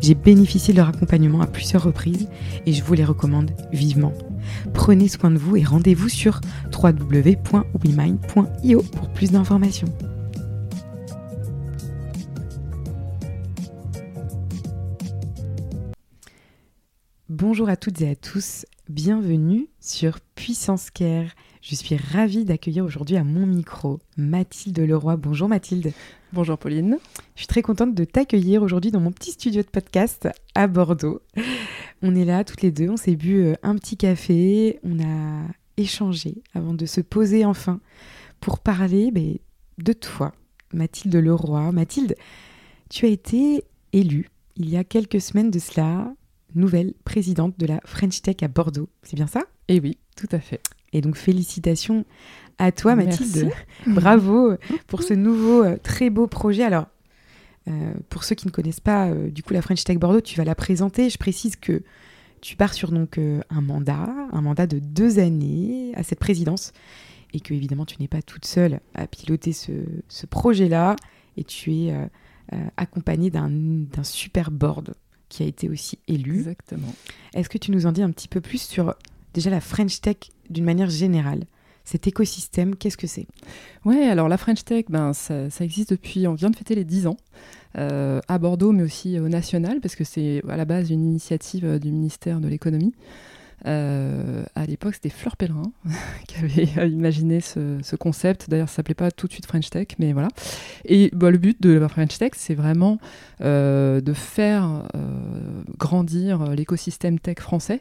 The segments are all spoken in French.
J'ai bénéficié de leur accompagnement à plusieurs reprises et je vous les recommande vivement. Prenez soin de vous et rendez-vous sur www.wemind.io pour plus d'informations. Bonjour à toutes et à tous, bienvenue sur Puissance Care. Je suis ravie d'accueillir aujourd'hui à mon micro Mathilde Leroy. Bonjour Mathilde. Bonjour Pauline. Je suis très contente de t'accueillir aujourd'hui dans mon petit studio de podcast à Bordeaux. On est là toutes les deux, on s'est bu euh, un petit café, on a échangé avant de se poser enfin pour parler ben, de toi, Mathilde Leroy. Mathilde, tu as été élue il y a quelques semaines de cela, nouvelle présidente de la French Tech à Bordeaux. C'est bien ça? Eh oui, tout à fait. Et donc félicitations à toi Mathilde. Bravo pour ce nouveau euh, très beau projet. Alors, euh, pour ceux qui ne connaissent pas euh, du coup la French Tech Bordeaux, tu vas la présenter. Je précise que tu pars sur donc un mandat, un mandat de deux années à cette présidence, et que évidemment tu n'es pas toute seule à piloter ce, ce projet-là, et tu es accompagnée d'un super board qui a été aussi élu. Exactement. Est-ce que tu nous en dis un petit peu plus sur déjà la French Tech d'une manière générale cet écosystème, qu'est-ce que c'est? Oui, alors la French Tech, ben, ça, existe depuis, on vient de fêter les 10 ans, euh, à Bordeaux, mais aussi au national, parce que c'est à la base une initiative euh, du ministère de l'économie. Euh, à l'époque, c'était Fleur Pellerin qui avait imaginé ce, concept. D'ailleurs, ça s'appelait pas tout de suite French Tech, mais voilà. Et bah, le but de la French Tech, c'est vraiment de faire grandir l'écosystème tech français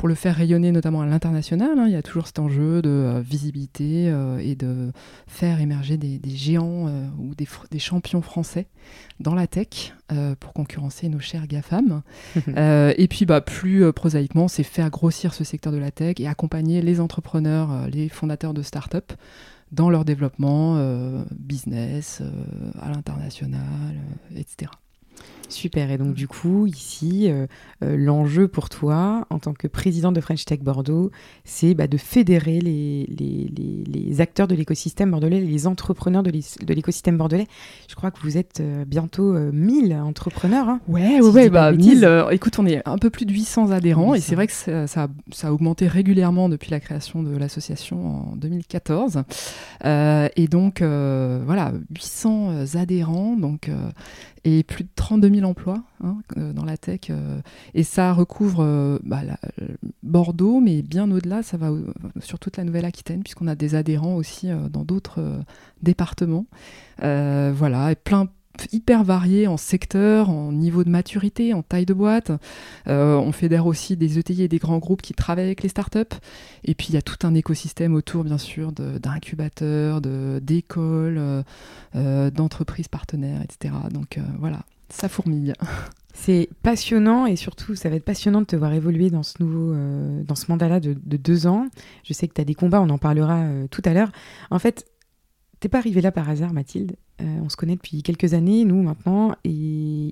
pour le faire rayonner notamment à l'international. Hein. Il y a toujours cet enjeu de visibilité et de faire émerger des, géants ou des, des, champions français dans la tech pour concurrencer nos chers GAFAM. et puis, bah, plus prosaïquement, c'est faire grossir ce secteur de la tech et accompagner les entrepreneurs, euh, les fondateurs de start-up dans leur développement euh, business, euh, à l'international, etc. Super. Et donc, du coup, ici, euh, euh, l'enjeu pour toi, en tant que président de French Tech Bordeaux, c'est bah, de fédérer les, les, les, acteurs de l'écosystème bordelais, les entrepreneurs de l'écosystème bordelais. Je crois que vous êtes euh, bientôt 1000 entrepreneurs. Hein, ouais, ouais, bah, 1000. écoute, on est un peu plus de 800 adhérents et c'est vrai que ça, ça, a augmenté régulièrement depuis la création de l'association en 2014. et donc, voilà, 800 adhérents. Donc, et plus de 32 000 emplois hein, euh, dans la tech. Euh, et ça recouvre euh, bah, Bordeaux, mais bien au-delà, ça va sur toute la Nouvelle-Aquitaine, puisqu'on a des adhérents aussi dans d'autres départements. voilà, et plein, hyper varié en secteur, en niveau de maturité, en taille de boîte. On fédère aussi des ETI et des grands groupes qui travaillent avec les startups. Et puis il y a tout un écosystème autour, bien sûr, d'incubateurs, d'écoles, euh, euh, d'entreprises partenaires, etc. Donc voilà, ça fourmille. C'est passionnant et surtout, ça va être passionnant de te voir évoluer dans ce nouveau, dans ce mandat-là de, de, deux ans. Je sais que tu as des combats, on en parlera tout à l'heure. En fait, t'es pas arrivée là par hasard, Mathilde? Euh, on se connaît depuis quelques années, nous maintenant, et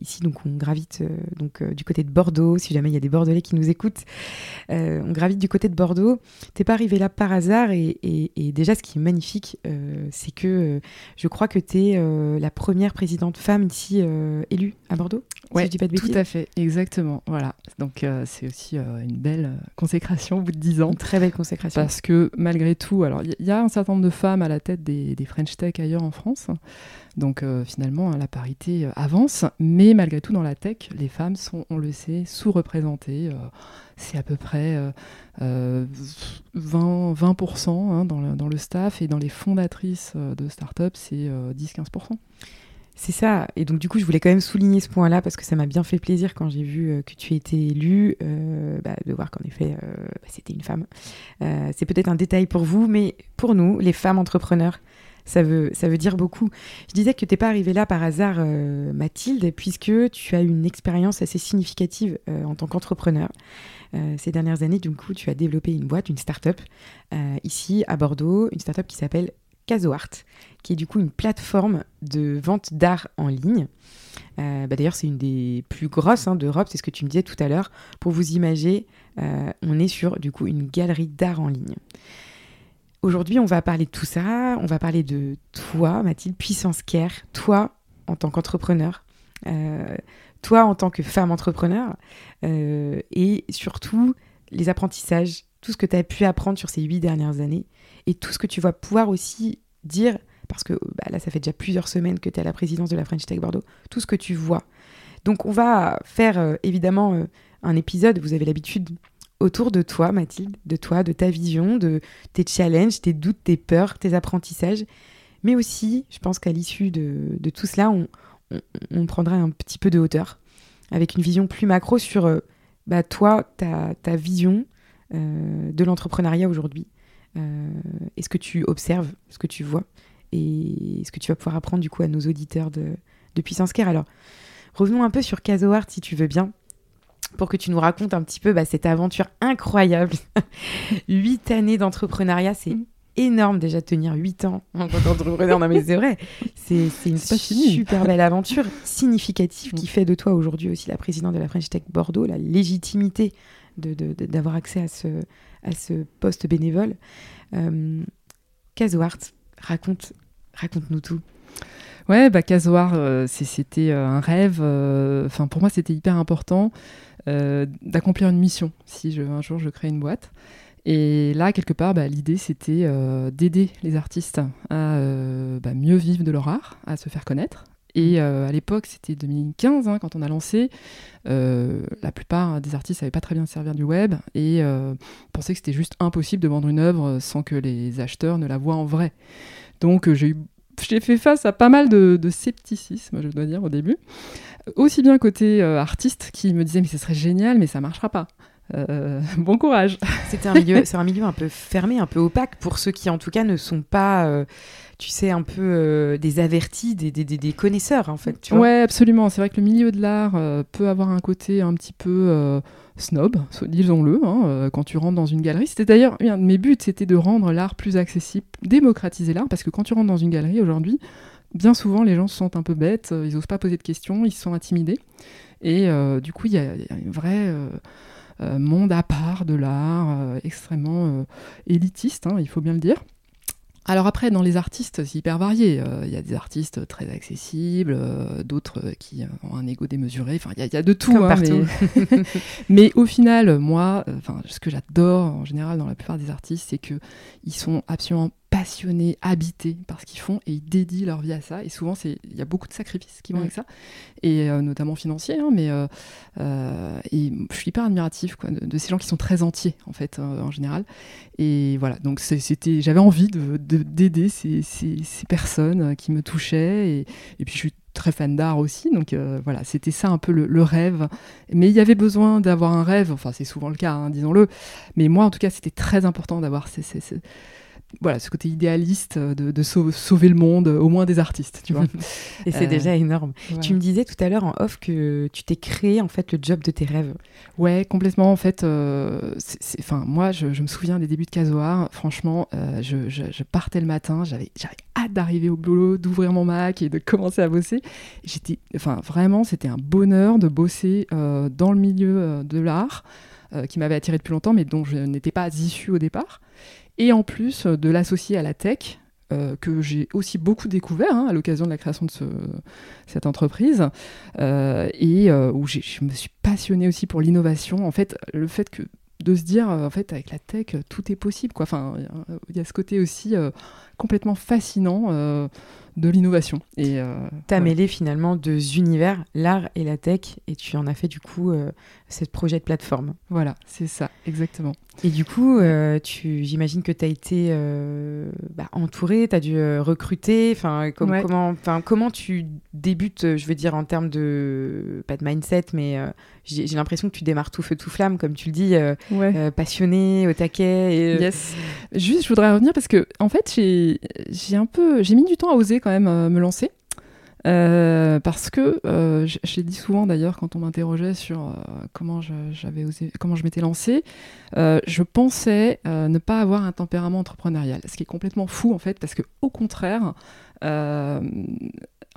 ici donc on gravite euh, donc euh, du côté de Bordeaux. Si jamais il y a des Bordelais qui nous écoutent, on gravite du côté de Bordeaux. T'es pas arrivé là par hasard, et, déjà ce qui est magnifique, c'est que je crois que tu es la première présidente femme ici élue à Bordeaux Oui, si tout à fait, exactement. Voilà. Donc c'est aussi une belle consécration au bout de 10 ans. Une très belle consécration. Parce que malgré tout, alors il y, a un certain nombre de femmes à la tête des, des French Tech ailleurs en France. Donc finalement, la parité avance, mais malgré tout, dans la tech, les femmes sont, on le sait, sous-représentées. c'est à peu près 20, 20% hein, dans, le, staff et dans les fondatrices euh, de start-up, c'est 10-15%. Euh, c'est ça. Et donc, du coup, je voulais quand même souligner ce point-là parce que ça m'a bien fait plaisir quand j'ai vu euh, que tu étais élue, bah, de voir qu'en effet, bah, c'était une femme. c'est peut-être un détail pour vous, mais pour nous, les femmes entrepreneurs, ça veut, dire beaucoup. Je disais que tu n'es pas arrivée là par hasard, Mathilde, puisque tu as une expérience assez significative en tant qu'entrepreneur. Euh, ces dernières années, du coup, tu as développé une boîte, une start-up, euh, ici à Bordeaux, une start-up qui s'appelle CasoArt, qui est du coup une plateforme de vente d'art en ligne. Euh, bah, d'ailleurs, c'est une des plus grosses hein, d'Europe, c'est ce que tu me disais tout à l'heure. Pour vous imaginer, on est sur du coup une galerie d'art en ligne. Aujourd'hui, on va parler de tout ça. On va parler de toi, Mathilde, Puissance Care, toi en tant qu'entrepreneur, toi en tant que femme entrepreneur, euh, et surtout les apprentissages, tout ce que tu as pu apprendre sur ces huit dernières années, et tout ce que tu vas pouvoir aussi dire, parce que bah, là, ça fait déjà plusieurs semaines que tu es à la présidence de la French Tech Bordeaux, tout ce que tu vois. Donc on va faire euh, évidemment euh, un épisode, vous avez l'habitude, autour de toi, Mathilde, de toi, de ta vision, de tes challenges, tes doutes, tes peurs, tes apprentissages. Mais aussi, je pense qu'à l'issue de, tout cela, on, on, prendra un petit peu de hauteur, avec une vision plus macro sur euh, bah, toi, ta, ta vision euh, de l'entrepreneuriat aujourd'hui, euh, et ce que tu observes, ce que tu vois, et ce que tu vas pouvoir apprendre du coup à nos auditeurs de, de Puissance Care? Alors, revenons un peu sur CasoArt si tu veux bien pour que tu nous racontes un petit peu bah, cette aventure incroyable. Huit années d'entrepreneuriat, c'est mm énorme déjà de tenir 8 ans en tant qu'entrepreneur. non mais c'est vrai, c'est une super belle aventure significative qui mm. fait de toi aujourd'hui aussi la présidente de la French Tech Bordeaux, la légitimité d'avoir de, accès à ce, à ce poste bénévole. Euh, raconte, raconte-nous tout. Ouais, bah Casoar, euh, c'était euh, un rêve. Euh, enfin, pour moi, c'était hyper important d'accomplir une mission. Si je, un jour je crée une boîte, et là, quelque part, bah, l'idée, c'était euh, d'aider les artistes à euh, bah, mieux vivre de leur art, à se faire connaître. Et euh, à l'époque, c'était 2015 hein, quand on a lancé. la plupart des artistes savaient pas très bien servir du web et pensaient que c'était juste impossible de vendre une œuvre sans que les acheteurs ne la voient en vrai. Donc j'ai fait face à pas mal de, de, scepticisme, je dois dire, au début. Aussi bien côté artiste qui me disait mais ce serait génial, mais ça marchera pas. Euh, bon courage. C'était un milieu, c'est un milieu un peu fermé, un peu opaque pour ceux qui en tout cas ne sont pas, euh, tu sais, un peu euh, des avertis, des, des, des, connaisseurs en fait. Tu ouais, absolument. C'est vrai que le milieu de l'art peut avoir un côté un petit peu snob, disons-le, hein, quand tu rentres dans une galerie. C'était d'ailleurs un de mes buts, c'était de rendre l'art plus accessible, démocratiser l'art, parce que quand tu rentres dans une galerie aujourd'hui, bien souvent les gens se sentent un peu bêtes, ils n'osent pas poser de questions, ils se sont intimidés. Et du coup, il y, a une vraie euh, monde à part de l'art, euh, extrêmement euh, élitiste, hein, il faut bien le dire. Alors après, dans les artistes, c'est hyper varié. Il y a des artistes très accessibles, d'autres qui ont un ego démesuré. Enfin, il y, a de tout. Hein, mais... mais... au final, moi, enfin, ce que j'adore en général dans la plupart des artistes, c'est que ils sont absolument passionnés, habités par ce qu'ils font et ils dédient leur vie à ça. Et souvent, il y a beaucoup de sacrifices qui vont avec ça, et euh, notamment financiers. Hein, mais euh, euh, et je suis hyper admiratif quoi, de, ces gens qui sont très entiers en fait en général. Et voilà, donc c'était, j'avais envie de d'aider ces, ces, ces, personnes qui me touchaient. Et, et puis je suis très fan d'art aussi, donc voilà, c'était ça un peu le, rêve. Mais il y avait besoin d'avoir un rêve, enfin c'est souvent le cas, hein, disons-le. Mais moi, en tout cas, c'était très important d'avoir voilà, ce côté idéaliste de, sauver le monde, au moins des artistes, tu vois. Et c'est déjà énorme. Tu me disais tout à l'heure en off que tu t'es créé en fait le job de tes rêves. Ouais, complètement. En fait, euh, enfin, moi, je, me souviens des débuts de Casoar. Franchement, euh, je, partais le matin, j'avais hâte d'arriver au boulot, d'ouvrir mon Mac et de commencer à bosser. J'étais, enfin, vraiment, c'était un bonheur de bosser euh, dans le milieu de l'art. qui m'avait attiré depuis longtemps, mais dont je n'étais pas issue au départ et en plus euh, de l'associer à la tech, que j'ai aussi beaucoup découvert hein, à l'occasion de la création de ce, cette entreprise, et où je me suis passionnée aussi pour l'innovation. En fait, le fait que de se dire, en fait, avec la tech, tout est possible. Enfin, il y a ce côté aussi complètement fascinant de l'innovation. Et euh, tu as mêlé finalement deux univers, l'art et la tech, et tu en as fait du coup euh, ce projet de plateforme. Voilà, c'est ça, exactement. Et du coup, euh, tu, j'imagine que tu as été euh, bah, entouré, tu as dû recruter. Enfin, comment, comment tu débutes, je veux dire, en termes de, pas de mindset, mais j'ai, l'impression que tu démarres tout feu, tout flamme, comme tu le dis, passionné, au taquet. Et... Yes. Juste, je voudrais revenir parce que, en fait, j'ai, j'ai mis du temps à oser quand même euh, me lancer. Euh, parce que euh, j'ai dit souvent d'ailleurs quand on m'interrogeait sur comment comment je m'étais lancée, je pensais ne pas avoir un tempérament entrepreneurial, ce qui est complètement fou en fait, parce que au contraire,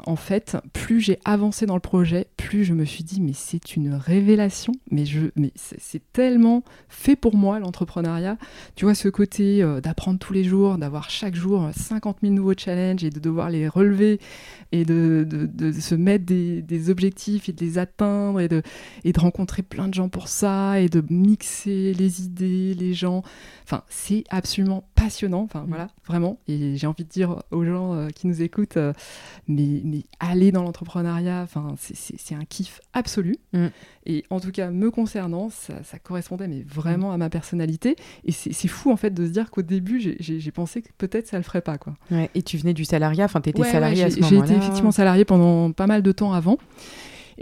en fait, plus j'ai avancé dans le projet, plus je me suis dit, mais c'est une révélation, mais, je, mais c'est tellement fait pour moi l'entrepreneuriat. Tu vois, ce côté euh, d'apprendre tous les jours, d'avoir chaque jour 50 000 nouveaux challenges et de devoir les relever et de, de, se mettre des, des, objectifs et de les atteindre et de, et de rencontrer plein de gens pour ça et de mixer les idées, les gens. Enfin, c'est absolument passionnant, enfin mm. voilà, vraiment. Et j'ai envie de dire aux gens euh, qui nous écoutent, euh, mais, mais aller dans l'entrepreneuriat, c'est un kiff absolu. Mm. Et en tout cas, me concernant, ça, ça correspondait mais vraiment à ma personnalité. Et c'est fou en fait de se dire qu'au début, j'ai pensé que peut-être ça le ferait pas. Quoi. et tu venais du salariat, enfin, tu étais salarié à ce moment-là. J'ai été effectivement salarié pendant pas mal de temps avant.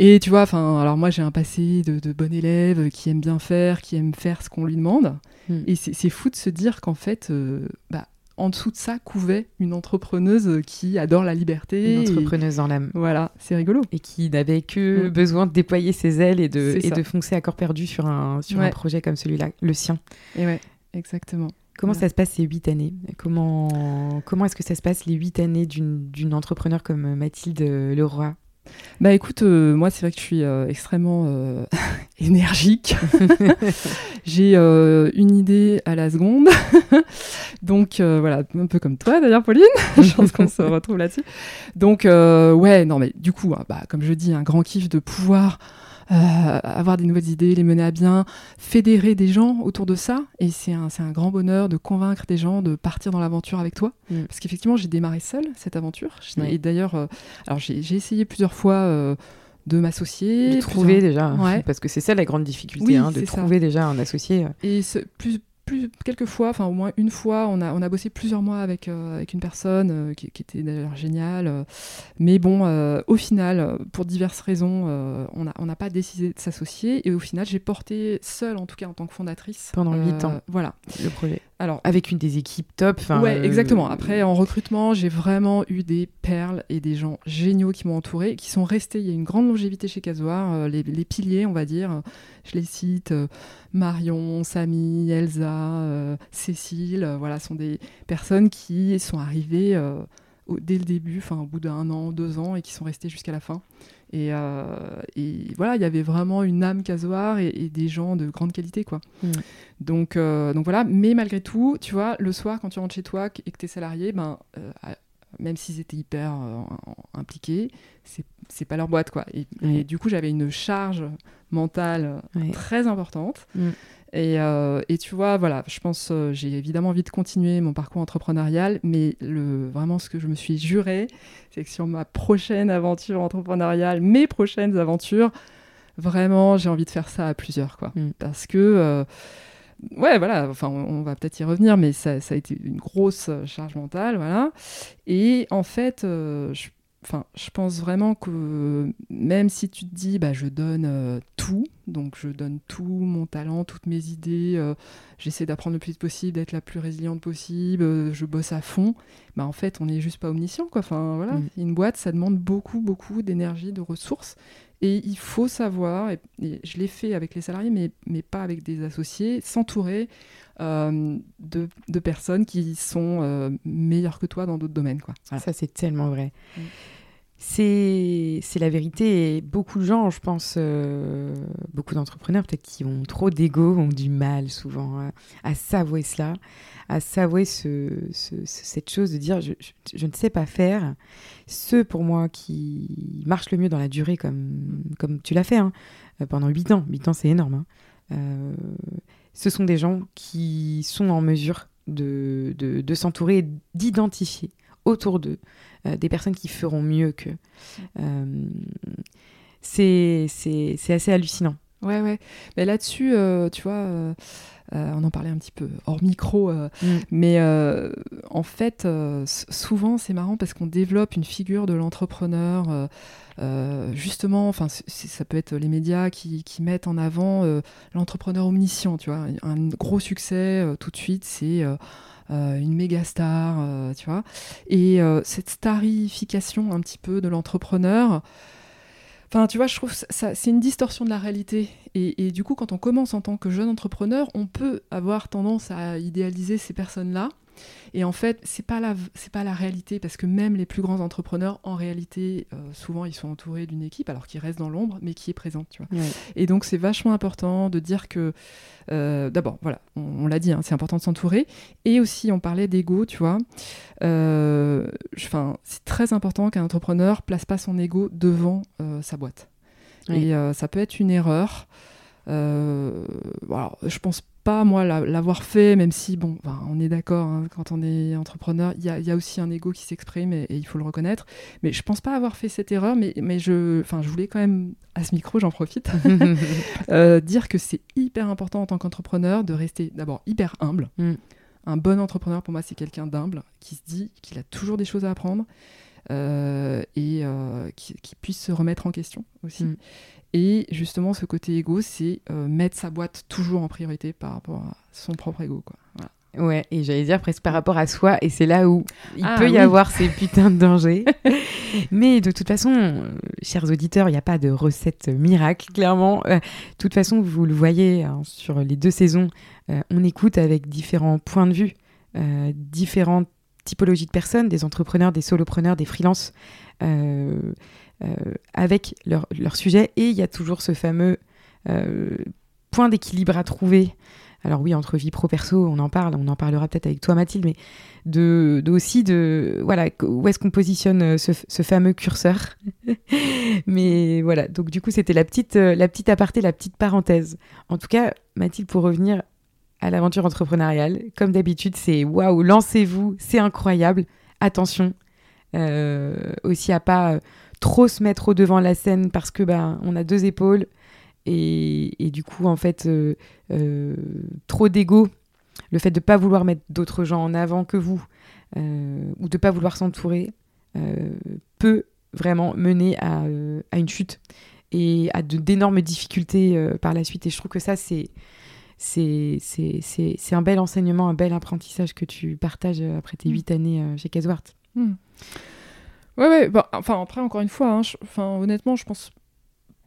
Et tu vois, enfin, alors moi j'ai un passé de, de, bon élève qui aime bien faire, qui aime faire ce qu'on lui demande. Mm. Et c'est fou de se dire qu'en fait, euh, bah, en dessous de ça couvait une entrepreneuse qui adore la liberté. Une entrepreneuse dans l'âme. Voilà, c'est rigolo. Et qui n'avait que mm. besoin de déployer ses ailes et de, et de foncer à corps perdu sur un, sur un projet comme celui-là, le sien. Et ouais, exactement. Comment ça se passe ces huit années? Comment, comment est-ce que ça se passe les huit années d'une entrepreneur comme Mathilde Leroy? Bah écoute, euh, moi c'est vrai que je suis euh, extrêmement euh, énergique. J'ai une idée à la seconde. Donc voilà, un peu comme toi d'ailleurs Pauline. je pense qu'on se retrouve là-dessus. Donc ouais, non mais du coup, hein, bah, comme je dis, un grand kiff de pouvoir avoir des nouvelles idées, les mener à bien, fédérer des gens autour de ça. Et c'est un, un, grand bonheur de convaincre des gens de partir dans l'aventure avec toi. Mm. Parce qu'effectivement, j'ai démarré seule cette aventure. Et d'ailleurs, euh, alors j'ai essayé plusieurs fois. Euh, de m'associer. De trouver déjà, parce que c'est ça la grande difficulté, hein, de trouver déjà un associé. Et plus, quelques fois, enfin au moins une fois, on a, on a bossé plusieurs mois avec, euh, avec une personne euh, qui, était d'ailleurs géniale. Euh. mais bon, au final, pour diverses raisons, on n'a on pas décidé de s'associer. Et au final, j'ai porté seule, en tout cas en tant que fondatrice. Pendant huit ans. Voilà. Le projet. Alors, avec une des équipes top. Ouais, exactement. Après, en recrutement, j'ai vraiment eu des perles et des gens géniaux qui m'ont entouré, qui sont restés. Il y a une grande longévité chez Casoir. les, les, piliers, on va dire, je les cite Marion, Samy, Elsa, euh, Cécile, euh, voilà, sont des personnes qui sont arrivées euh, dès le début, enfin au bout d'un an, deux ans, et qui sont restées jusqu'à la fin. Et, voilà, il y avait vraiment une âme casoire et, des gens de grande qualité, quoi. Mm. Donc, donc voilà, mais malgré tout, tu vois, le soir, quand tu rentres chez toi et que tu es salarié, ben, même s'ils étaient hyper impliqués, c'est pas leur boîte, quoi. Et, du coup, j'avais une charge mentale très importante. Mm. Euh, et, tu vois, voilà, je pense, euh, j'ai évidemment envie de continuer mon parcours entrepreneurial, mais le, vraiment ce que je me suis juré, c'est que sur ma prochaine aventure entrepreneuriale, mes prochaines aventures, vraiment, j'ai envie de faire ça à plusieurs, quoi. Mm. Parce que, euh, ouais, voilà, enfin, on, va peut-être y revenir, mais ça, ça, a été une grosse charge mentale, voilà. Et en fait, je Enfin, je pense vraiment que même si tu te dis, bah, je donne euh, tout, donc je donne tout, mon talent, toutes mes idées, euh, j'essaie d'apprendre le plus vite possible, d'être la plus résiliente possible, euh, je bosse à fond, bah, en fait, on n'est juste pas omniscient, quoi. Enfin, voilà, mm. une boîte, ça demande beaucoup, beaucoup d'énergie, de ressources, et il faut savoir, et, je l'ai fait avec les salariés, mais, mais pas avec des associés, s'entourer de, de, personnes qui sont meilleures que toi dans d'autres domaines, quoi. Ça, c'est tellement vrai. Mm. C'est la vérité et beaucoup de gens, je pense, euh, beaucoup d'entrepreneurs peut-être qui ont trop d'ego, ont du mal souvent à, à s'avouer cela, à s'avouer ce, ce, cette chose de dire je, ne sais pas faire. Ce pour moi qui marche le mieux dans la durée comme, comme tu l'as fait hein, pendant 8 ans. 8 ans c'est énorme. Hein. Euh, ce sont des gens qui sont en mesure de, de, de s'entourer, d'identifier autour d'eux euh, des personnes qui feront mieux qu'eux. Euh, c'est assez hallucinant. Ouais, ouais. Mais là-dessus, euh, tu vois, euh, euh, on en parlait un petit peu hors micro, euh, mm. mais euh, en fait, souvent, c'est marrant parce qu'on développe une figure de l'entrepreneur. justement, enfin, ça peut être les médias qui, qui mettent en avant l'entrepreneur omniscient, tu vois. Un gros succès tout de suite, c'est euh, une méga star, euh, tu vois. Et euh, cette starification un petit peu de l'entrepreneur, Enfin, tu vois, je trouve ça, c'est une distorsion de la réalité. Et, et, du coup, quand on commence en tant que jeune entrepreneur, on peut avoir tendance à idéaliser ces personnes-là. Et en fait, c'est pas la c'est pas la réalité parce que même les plus grands entrepreneurs, en réalité, euh, souvent ils sont entourés d'une équipe, alors qu'ils restent dans l'ombre, mais qui est présente, tu vois. Ouais. Et donc c'est vachement important de dire que euh, d'abord, voilà, on, on l'a dit, hein, c'est important de s'entourer. Et aussi, on parlait d'ego, tu vois. Euh, enfin, c'est très important qu'un entrepreneur place pas son ego devant sa boîte. Et ça peut être une erreur. Euh, alors, je pense pas, moi, l'avoir fait, même si, bon, on est d'accord, hein, quand on est entrepreneur, il y a, y a, aussi un ego qui s'exprime et, et, il faut le reconnaître. Mais je pense pas avoir fait cette erreur, mais, mais je, je voulais quand même, à ce micro, j'en profite, euh, dire que c'est hyper important en tant qu'entrepreneur de rester d'abord hyper humble. Mm. Un bon entrepreneur, pour moi, c'est quelqu'un d'humble, qui se dit qu'il a toujours des choses à apprendre. Euh, et euh, qui, qui, puisse se remettre en question aussi. Mm. Et justement, ce côté égo, c'est euh, mettre sa boîte toujours en priorité par rapport à son propre ego. Quoi. Voilà. Ouais, et j'allais dire presque par rapport à soi, et c'est là où il Ah, peut y avoir ces putains de dangers. Mais de toute façon, euh, chers auditeurs, il n'y a pas de recette miracle, clairement. Euh, de toute façon, vous le voyez hein, sur les deux saisons, euh, on écoute avec différents points de vue, différentes typologies de personnes, des entrepreneurs, des solopreneurs, des freelances, avec leur, leur, sujet. Et il y a toujours ce fameux euh, point d'équilibre à trouver. Alors oui, entre vie pro-perso, on en parle, on en parlera peut-être avec toi Mathilde, mais de, aussi de voilà où est-ce qu'on positionne euh, ce, ce, fameux curseur. mais voilà, donc du coup c'était la petite euh, la petite aparté, la petite parenthèse. En tout cas, Mathilde, pour revenir à l'aventure entrepreneuriale, comme d'habitude, c'est waouh, lancez-vous, c'est incroyable. Attention euh, aussi à pas euh, trop se mettre au devant de la scène parce que ben on a deux épaules et, et du coup en fait euh, euh, trop d'ego le fait de pas vouloir mettre d'autres gens en avant que vous euh, ou de pas vouloir s'entourer euh, peut vraiment mener à, euh, à, une chute et à d'énormes difficultés euh, par la suite et je trouve que ça c'est c'est un bel enseignement, un bel apprentissage que tu partages après tes huit années chez Caswart. Hmm. Ouais, ouais, bah, enfin, après, encore une fois, hein, je, enfin, honnêtement, je pense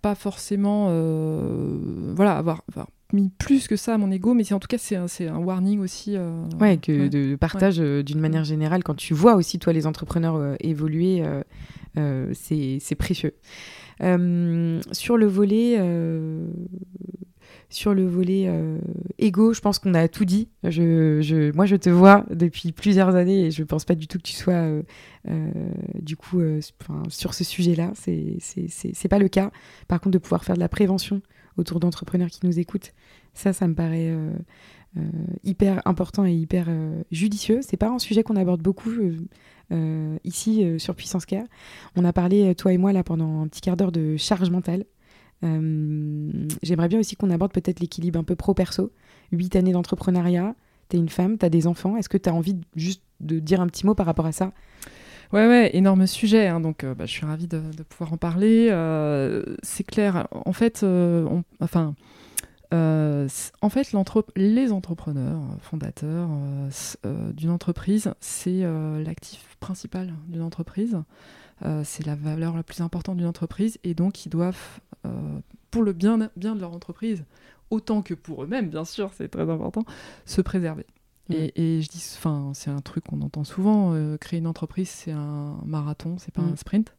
pas forcément euh, voilà, avoir, avoir, mis plus que ça à mon ego, mais en tout cas, c'est un, un warning aussi. Euh, ouais, que ouais. de partage ouais. euh, d'une manière générale, quand tu vois aussi, toi, les entrepreneurs euh, évoluer, c'est précieux. sur le volet sur le volet euh, ego, je pense qu'on a tout dit. Moi, je te vois depuis plusieurs années et je pense pas du tout que tu sois euh, euh, du coup sur ce sujet-là. C'est pas le cas. Par contre, de pouvoir faire de la prévention autour d'entrepreneurs qui nous écoutent, ça, ça me paraît hyper important et hyper judicieux. C'est pas un sujet qu'on aborde beaucoup. ici sur Puissance Care, on a parlé toi et moi là pendant un petit quart d'heure de charge mentale. Euh, J'aimerais bien aussi qu'on aborde peut-être l'équilibre un peu pro-perso. Huit années d'entrepreneuriat, t'es une femme, t'as des enfants. Est-ce que t'as envie juste de dire un petit mot par rapport à ça? Ouais, ouais, énorme sujet. Hein, donc, euh, bah, je suis ravie de, pouvoir en parler. Euh, c'est clair. En fait, enfin, en fait, les entrepreneurs fondateurs d'une entreprise, c'est l'actif principal d'une entreprise. C'est la valeur la plus importante d'une entreprise et donc ils doivent euh, pour le bien, bien de leur entreprise, autant que pour eux-mêmes, bien sûr, c'est très important, se préserver. Et, et, je dis, enfin, c'est un truc qu'on entend souvent. Euh, créer une entreprise, c'est un marathon, c'est pas mmh. un sprint.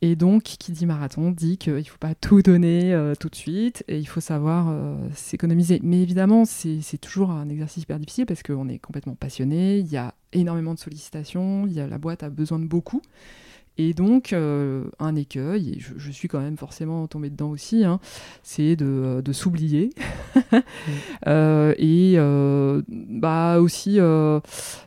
Et donc, qui dit marathon dit qu'il ne faut pas tout donner euh, tout de suite et il faut savoir euh, s'économiser. Mais évidemment, c'est toujours un exercice hyper difficile parce qu'on est complètement passionné, il y a énormément de sollicitations, il y a, la boîte a besoin de beaucoup. Et donc, euh, un écueil, et je, suis quand même forcément tombée dedans aussi, hein, c'est de, de s'oublier. euh, et euh, bah aussi,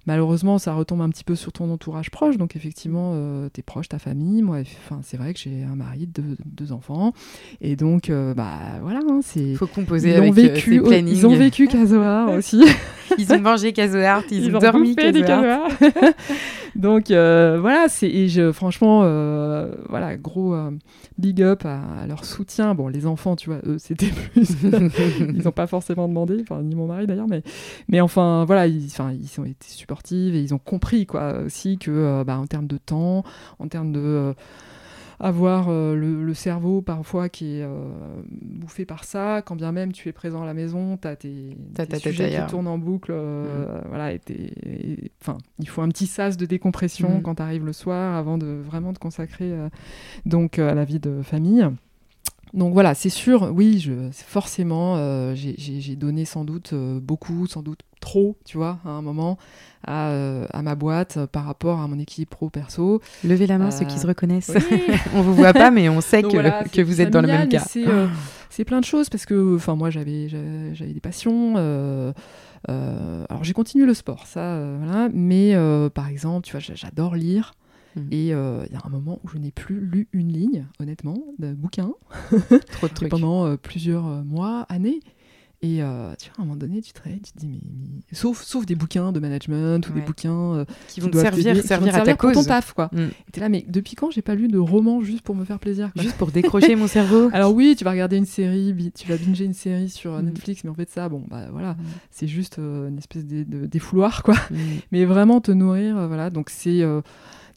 malheureusement, ça retombe un petit peu sur ton entourage proche. Donc, effectivement, tes proches, ta famille. Moi, c'est vrai que j'ai un mari, deux, deux enfants. Et donc, bah voilà, hein, c'est. faut composer ils avec ont vécu, Ils ont vécu Casoar aussi. ils ont mangé Casoar, ils, ils, ont, dormi Casoar. Donc, voilà, c'est. Et je, franchement, euh, voilà, gros euh, big up à, leur soutien. Bon, les enfants, tu vois, eux, c'était plus. ils n'ont pas forcément demandé, enfin, ni mon mari d'ailleurs, mais, mais enfin, voilà, ils, ils ont été supportifs et ils ont compris, quoi, aussi que, euh, bah, en termes de temps, en termes de avoir euh, le, cerveau parfois qui est euh, bouffé par ça, quand bien même tu es présent à la maison, tu as tes, sujets qui tournent en boucle, euh, mm. voilà, et, enfin, il faut un petit sas de décompression mm. quand tu arrives le soir avant de vraiment te consacrer donc à la vie de famille. Donc voilà, c'est sûr, oui, je, forcément, j'ai donné sans doute beaucoup, sans doute trop, tu vois, à un moment, à, euh, ma boîte euh, par rapport à mon équipe pro-perso. Levez la main ceux qui se euh, reconnaissent. on vous voit pas, mais on sait que, que vous êtes dans le même cas. C'est plein de choses parce que, enfin, moi, j'avais des passions. alors, j'ai continué le sport, ça, voilà. Mais par exemple, tu vois, j'adore lire. Mmh. Et il y a un moment où je n'ai plus lu une ligne, honnêtement, de bouquin. Trop de trucs. pendant plusieurs mois, années. Et euh, tu vois, à un moment donné, tu te tu te dis, mais, Sauf, sauf des bouquins de management ou des bouquins euh, qui vont te servir, servir, à ta pour ton taf, quoi. Mm. Et t'es là, mais depuis quand j'ai pas lu de roman juste pour me faire plaisir Juste pour décrocher mon cerveau? Alors oui, tu vas regarder une série, tu vas binger une série sur euh, mm. Netflix, mais en fait, ça, bon, bah voilà, mm. c'est juste une espèce de, de défouloir, quoi. Mais vraiment te nourrir, voilà. Donc c'est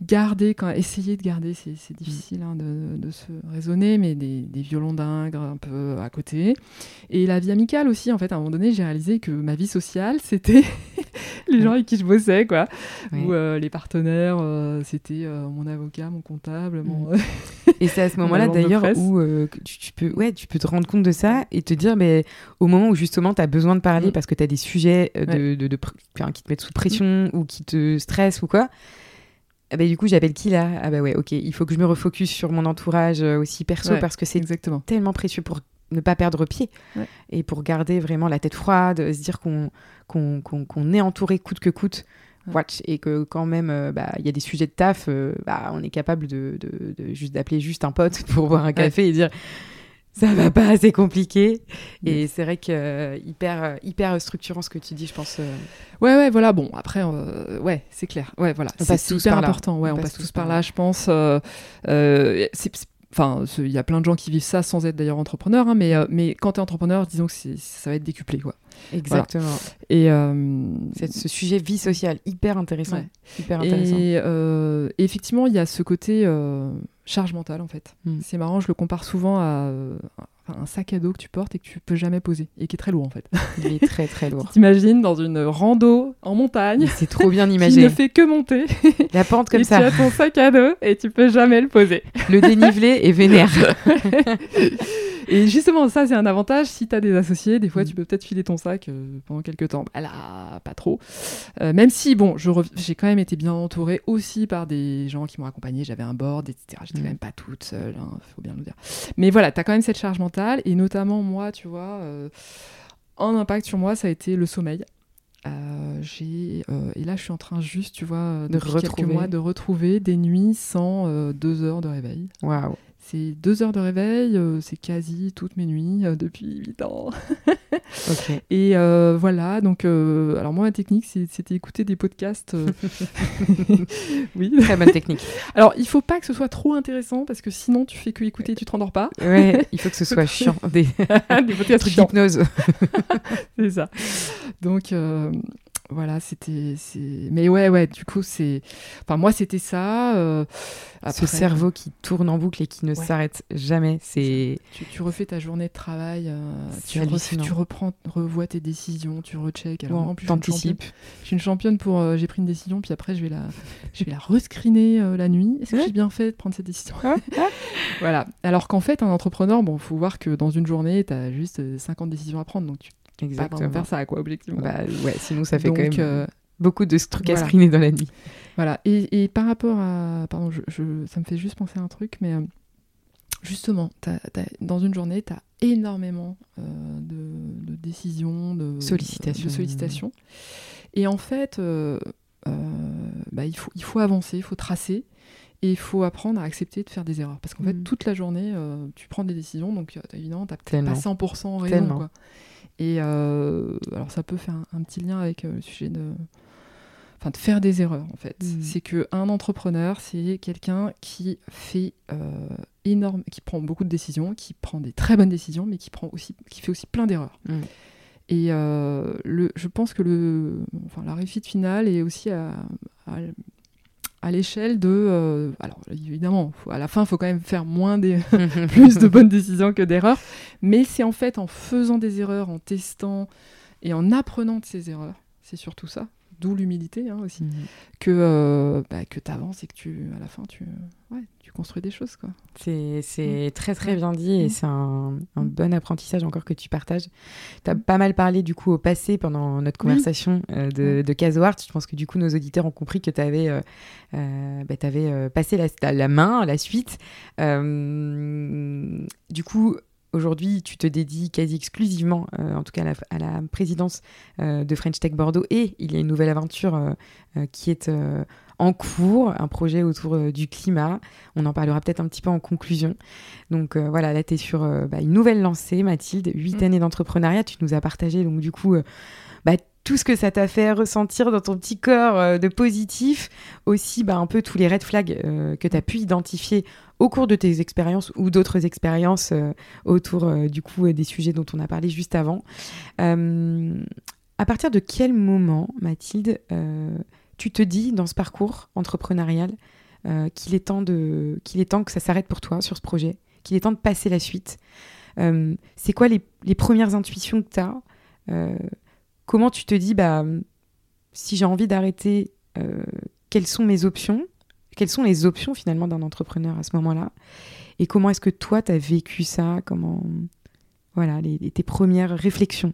garder, quand, essayer de garder, c'est mm. difficile hein, de, se raisonner, mais des, violons d'ingres un peu à côté. Et la vie amicale aussi, en fait, à un moment donné, j'ai réalisé que ma vie sociale, c'était les gens avec qui je bossais, quoi. Ou euh, les partenaires, euh, c'était euh, mon avocat, mon comptable. Mon... Mm. et c'est à ce moment-là, d'ailleurs, où tu, peux, ouais, tu peux te rendre compte de ça et te dire, mais au moment où justement tu as besoin de parler mm. parce que tu as des sujets de, de, qui te mettent sous pression ou qui te stressent ou quoi, ah bah, du coup, j'appelle qui là? Ah bah ouais, ok, il faut que je me refocus sur mon entourage euh, aussi perso parce que c'est tellement précieux pour ne pas perdre pied et pour garder vraiment la tête froide, se dire qu'on qu'on est entouré coûte que coûte. Watch, et que quand même, euh, bah, il y a des sujets de taf, euh, bah, on est capable de, de, de juste d'appeler juste un pote pour boire un café et dire ça va pas, c'est compliqué. Et c'est vrai que euh, hyper, euh, hyper structurant ce que tu dis, je pense. Euh. Ouais, ouais, voilà. Bon, après, ouais, c'est clair. Ouais, voilà. C'est hyper important. Ouais, on, passe, tous par là, je pense. Enfin, il y a plein de gens qui vivent ça sans être d'ailleurs entrepreneur, hein, mais, mais quand tu es entrepreneur, disons que ça va être décuplé, quoi. Exactement. Et ce sujet vie sociale, hyper intéressant. Hyper intéressant. Et, effectivement, il y a ce côté charge mentale en fait. Hmm. C'est marrant, je le compare souvent à euh, un sac à dos que tu portes et que tu peux jamais poser et qui est très lourd en fait. Il est très très lourd. T'imagines dans une rando en montagne. C'est trop bien imagé. Qui ne fait que monter. La pente comme et ça. Tu as ton sac à dos et tu peux jamais le poser. Le dénivelé est vénère. Et justement, ça, c'est un avantage. Si tu as des associés, des fois, tu mm. peux peut-être filer ton sac euh, pendant quelques temps. Bah là, pas trop. Euh, même si, bon, j'ai quand même été bien entourée aussi par des gens qui m'ont accompagnée. J'avais un board, etc. J'étais mm. quand même pas toute seule, il hein, faut bien le dire. Mais voilà, tu as quand même cette charge mentale. Et notamment, moi, tu vois, euh, un impact sur moi, ça a été le sommeil. j'ai et là je suis en train juste tu vois de depuis quelques mois de retrouver des nuits sans deux heures de réveil waouh c'est deux heures de réveil, euh, c'est quasi toutes mes nuits euh, depuis huit ans. Et euh, voilà, donc, alors moi, ma technique, c'était écouter des podcasts. oui. Très bonne technique. Alors, il faut pas que ce soit trop intéressant parce que sinon, tu fais que écouter, tu te rendors pas. Ouais, il faut que ce soit chiant. Des, des podcasts d'hypnose. c'est ça. Donc, voilà, c'était. Mais ouais, ouais, du coup, c'est. Enfin, moi, c'était ça. Euh, Ce cerveau qui tourne en boucle et qui ne s'arrête jamais. C'est. Tu, refais ta journée de travail, euh, tu, tu, reprends, revois tes décisions, tu rechecks. Alors, en plus, je suis, je suis une championne pour. Euh, j'ai pris une décision, puis après, je vais la, je vais la rescreener la nuit. Est-ce que j'ai bien fait de prendre cette décision? Voilà. Alors qu'en fait, un entrepreneur, bon, faut voir que dans une journée, tu as juste 50 décisions à prendre. Donc, tu Exactement. faire ça, quoi, objectivement. Bah, ouais, sinon, ça fait quand même euh, beaucoup de trucs à screener dans la nuit. Voilà. Et, et par rapport à. Pardon, je, ça me fait juste penser à un truc, mais euh, justement, dans une journée, tu as énormément euh, de, décisions, de sollicitations. De sollicitations. Et en fait, bah, il, faut, il faut avancer, il faut tracer. Et il faut apprendre à accepter de faire des erreurs. Parce qu'en fait, mm. toute la journée, tu prends des décisions, donc évidemment, tu n'as pas 100% raison. Quoi. Et euh, alors ça peut faire un, petit lien avec euh, le sujet de, enfin, de faire des erreurs en fait. Mmh. C'est qu'un entrepreneur, c'est quelqu'un qui fait euh, énorme, qui prend beaucoup de décisions, qui prend des très bonnes décisions, mais qui prend aussi, qui fait aussi plein d'erreurs. Mmh. Et le, je pense que le, enfin, la réussite finale est aussi à, à l'échelle de. Euh, alors évidemment, à la fin, il faut quand même faire moins des, plus de bonnes décisions que d'erreurs, mais c'est en fait en faisant des erreurs, en testant et en apprenant de ces erreurs, c'est surtout ça, d'où l'humilité hein, aussi, mhm. que, euh, bah, que tu avances et que tu, à la fin, tu, ouais, tu construis des choses. quoi. C'est mm. très très bien dit et mm. c'est un, un, mm. bon apprentissage encore que tu partages. Tu as pas mal parlé du coup au passé pendant notre conversation euh, de, de. Je pense que du coup nos auditeurs ont compris que tu avais, euh, euh, bah, avais passé la, la, main, la suite. du coup, Aujourd'hui, tu te dédies quasi exclusivement, en tout cas à la, présidence de French Tech Bordeaux, et il y a une nouvelle aventure qui est en cours, un projet autour euh, du climat. On en parlera peut-être un petit peu en conclusion. Donc euh, voilà, là, tu es sur euh, bah, une nouvelle lancée, Mathilde, huit mm. années d'entrepreneuriat. Tu nous as partagé, donc du coup, bah, tout ce que ça t'a fait ressentir dans ton petit corps de positif, aussi bah, un peu tous les red flags que tu as pu identifier au cours de tes expériences ou d'autres expériences autour du coup des sujets dont on a parlé juste avant. à partir de quel moment, Mathilde, tu te dis dans ce parcours entrepreneurial euh, qu'il est, temps que ça s'arrête pour toi sur ce projet, qu'il est temps de passer la suite euh, C'est quoi les, premières intuitions que tu as euh, Comment tu te dis, bah, si j'ai envie d'arrêter, quelles sont mes options Quelles sont les options finalement d'un entrepreneur à ce moment-là? Et comment est-ce que toi, tu as vécu ça? Comment voilà, tes premières réflexions?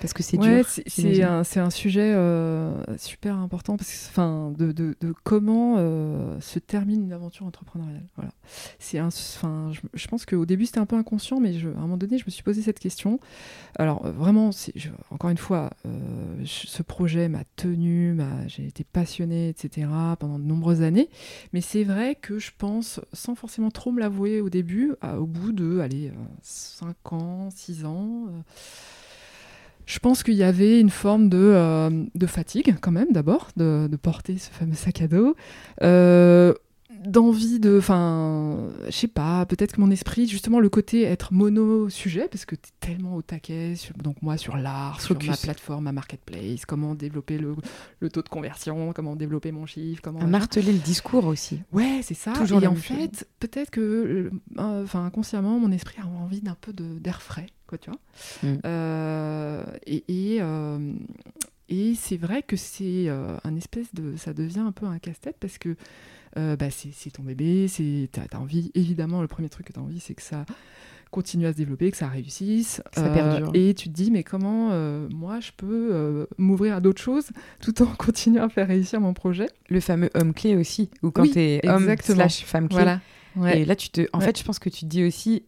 Parce que c'est dur. C'est un, un, sujet euh, super important parce que, enfin, de, de, de comment euh, se termine une aventure entrepreneuriale. Voilà. C'est enfin, je, je, pense qu'au début c'était un peu inconscient, mais je, à un moment donné, je me suis posé cette question. Alors euh, vraiment, je, encore une fois, ce projet m'a tenu, j'ai été passionnée, etc. pendant de nombreuses années. Mais c'est vrai que je pense, sans forcément trop me l'avouer au début, au bout de, allez, 5 ans, 6 ans je pense qu'il y avait une forme de, euh, de fatigue quand même d'abord de, de, porter ce fameux sac à dos. Euh, d'envie de enfin je sais pas peut-être que mon esprit justement le côté être mono sujet parce que tu es tellement au taquet donc moi sur l'art sur ma plateforme ma marketplace comment développer le, le, taux de conversion comment développer mon chiffre comment marteler le discours aussi. Ouais c'est ça. Toujours et en fait peut-être que euh, enfin inconsciemment mon esprit a envie d'un peu d'air frais quoi tu vois mm. euh, et, et euh, et c'est vrai que c'est un espèce de ça devient un peu un casse-tête parce que euh, bah, c'est ton bébé, tu as, envie, évidemment, le premier truc que tu as envie, c'est que ça continue à se développer, que ça réussisse. ça euh, et tu te dis, mais comment euh, moi je peux m'ouvrir à d'autres choses tout en continuant à faire réussir mon projet? Le fameux homme clé aussi, ou quand tu es homme slash femme clé. Voilà. Et là, tu te... en fait, je pense que tu te dis aussi,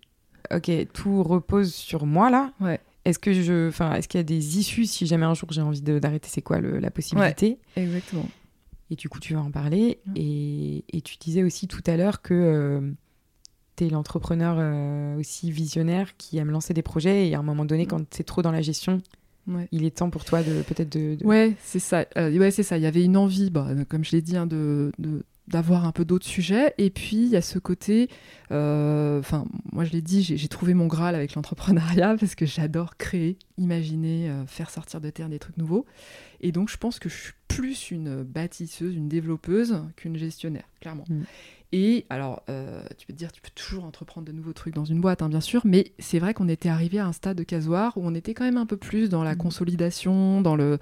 ok, tout repose sur moi là. Ouais. Est-ce que je, enfin, est-ce qu'il y a des issues si jamais un jour j'ai envie d'arrêter C'est quoi la possibilité Exactement. Et du coup, tu vas en parler. Et, et, tu disais aussi tout à l'heure que euh, tu es l'entrepreneur euh, aussi visionnaire qui aime lancer des projets. Et à un moment donné, quand c'est trop dans la gestion, il est temps pour toi de peut-être de, Ouais, c'est ça. Euh, ouais, c'est ça. Il y avait une envie, bah, comme je l'ai dit, hein, de, de, d'avoir un peu d'autres sujets. Et puis, il y a ce côté, enfin, moi je l'ai dit, j'ai trouvé mon Graal avec l'entrepreneuriat parce que j'adore créer, imaginer, faire sortir de terre des trucs nouveaux. Et donc, je pense que je suis plus une bâtisseuse, une développeuse qu'une gestionnaire, clairement. Mm. Et alors, euh, tu peux te dire, tu peux toujours entreprendre de nouveaux trucs dans une boîte, hein, bien sûr, mais c'est vrai qu'on était arrivé à un stade de casoir où on était quand même un peu plus dans la mmh. consolidation, dans, le,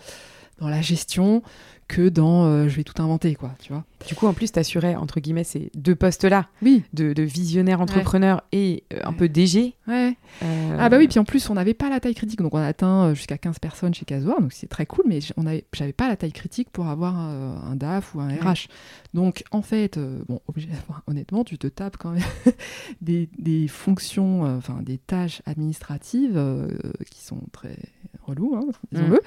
dans la gestion, que dans euh, je vais tout inventer, quoi, tu vois. Du coup, en plus, tu assurais, entre guillemets, ces deux postes-là, oui. de, de visionnaire entrepreneur et euh, un peu DG. Ouais. Euh, ah bah oui, puis en plus, on n'avait pas la taille critique, donc on a atteint jusqu'à 15 personnes chez Casoir, donc c'est très cool, mais on avait, j'avais pas la taille critique pour avoir un, DAF ou un RH. Donc en fait, bon, honnêtement, tu te tapes quand même des, des, fonctions, enfin des tâches administratives qui sont très relou, hein, disons-le.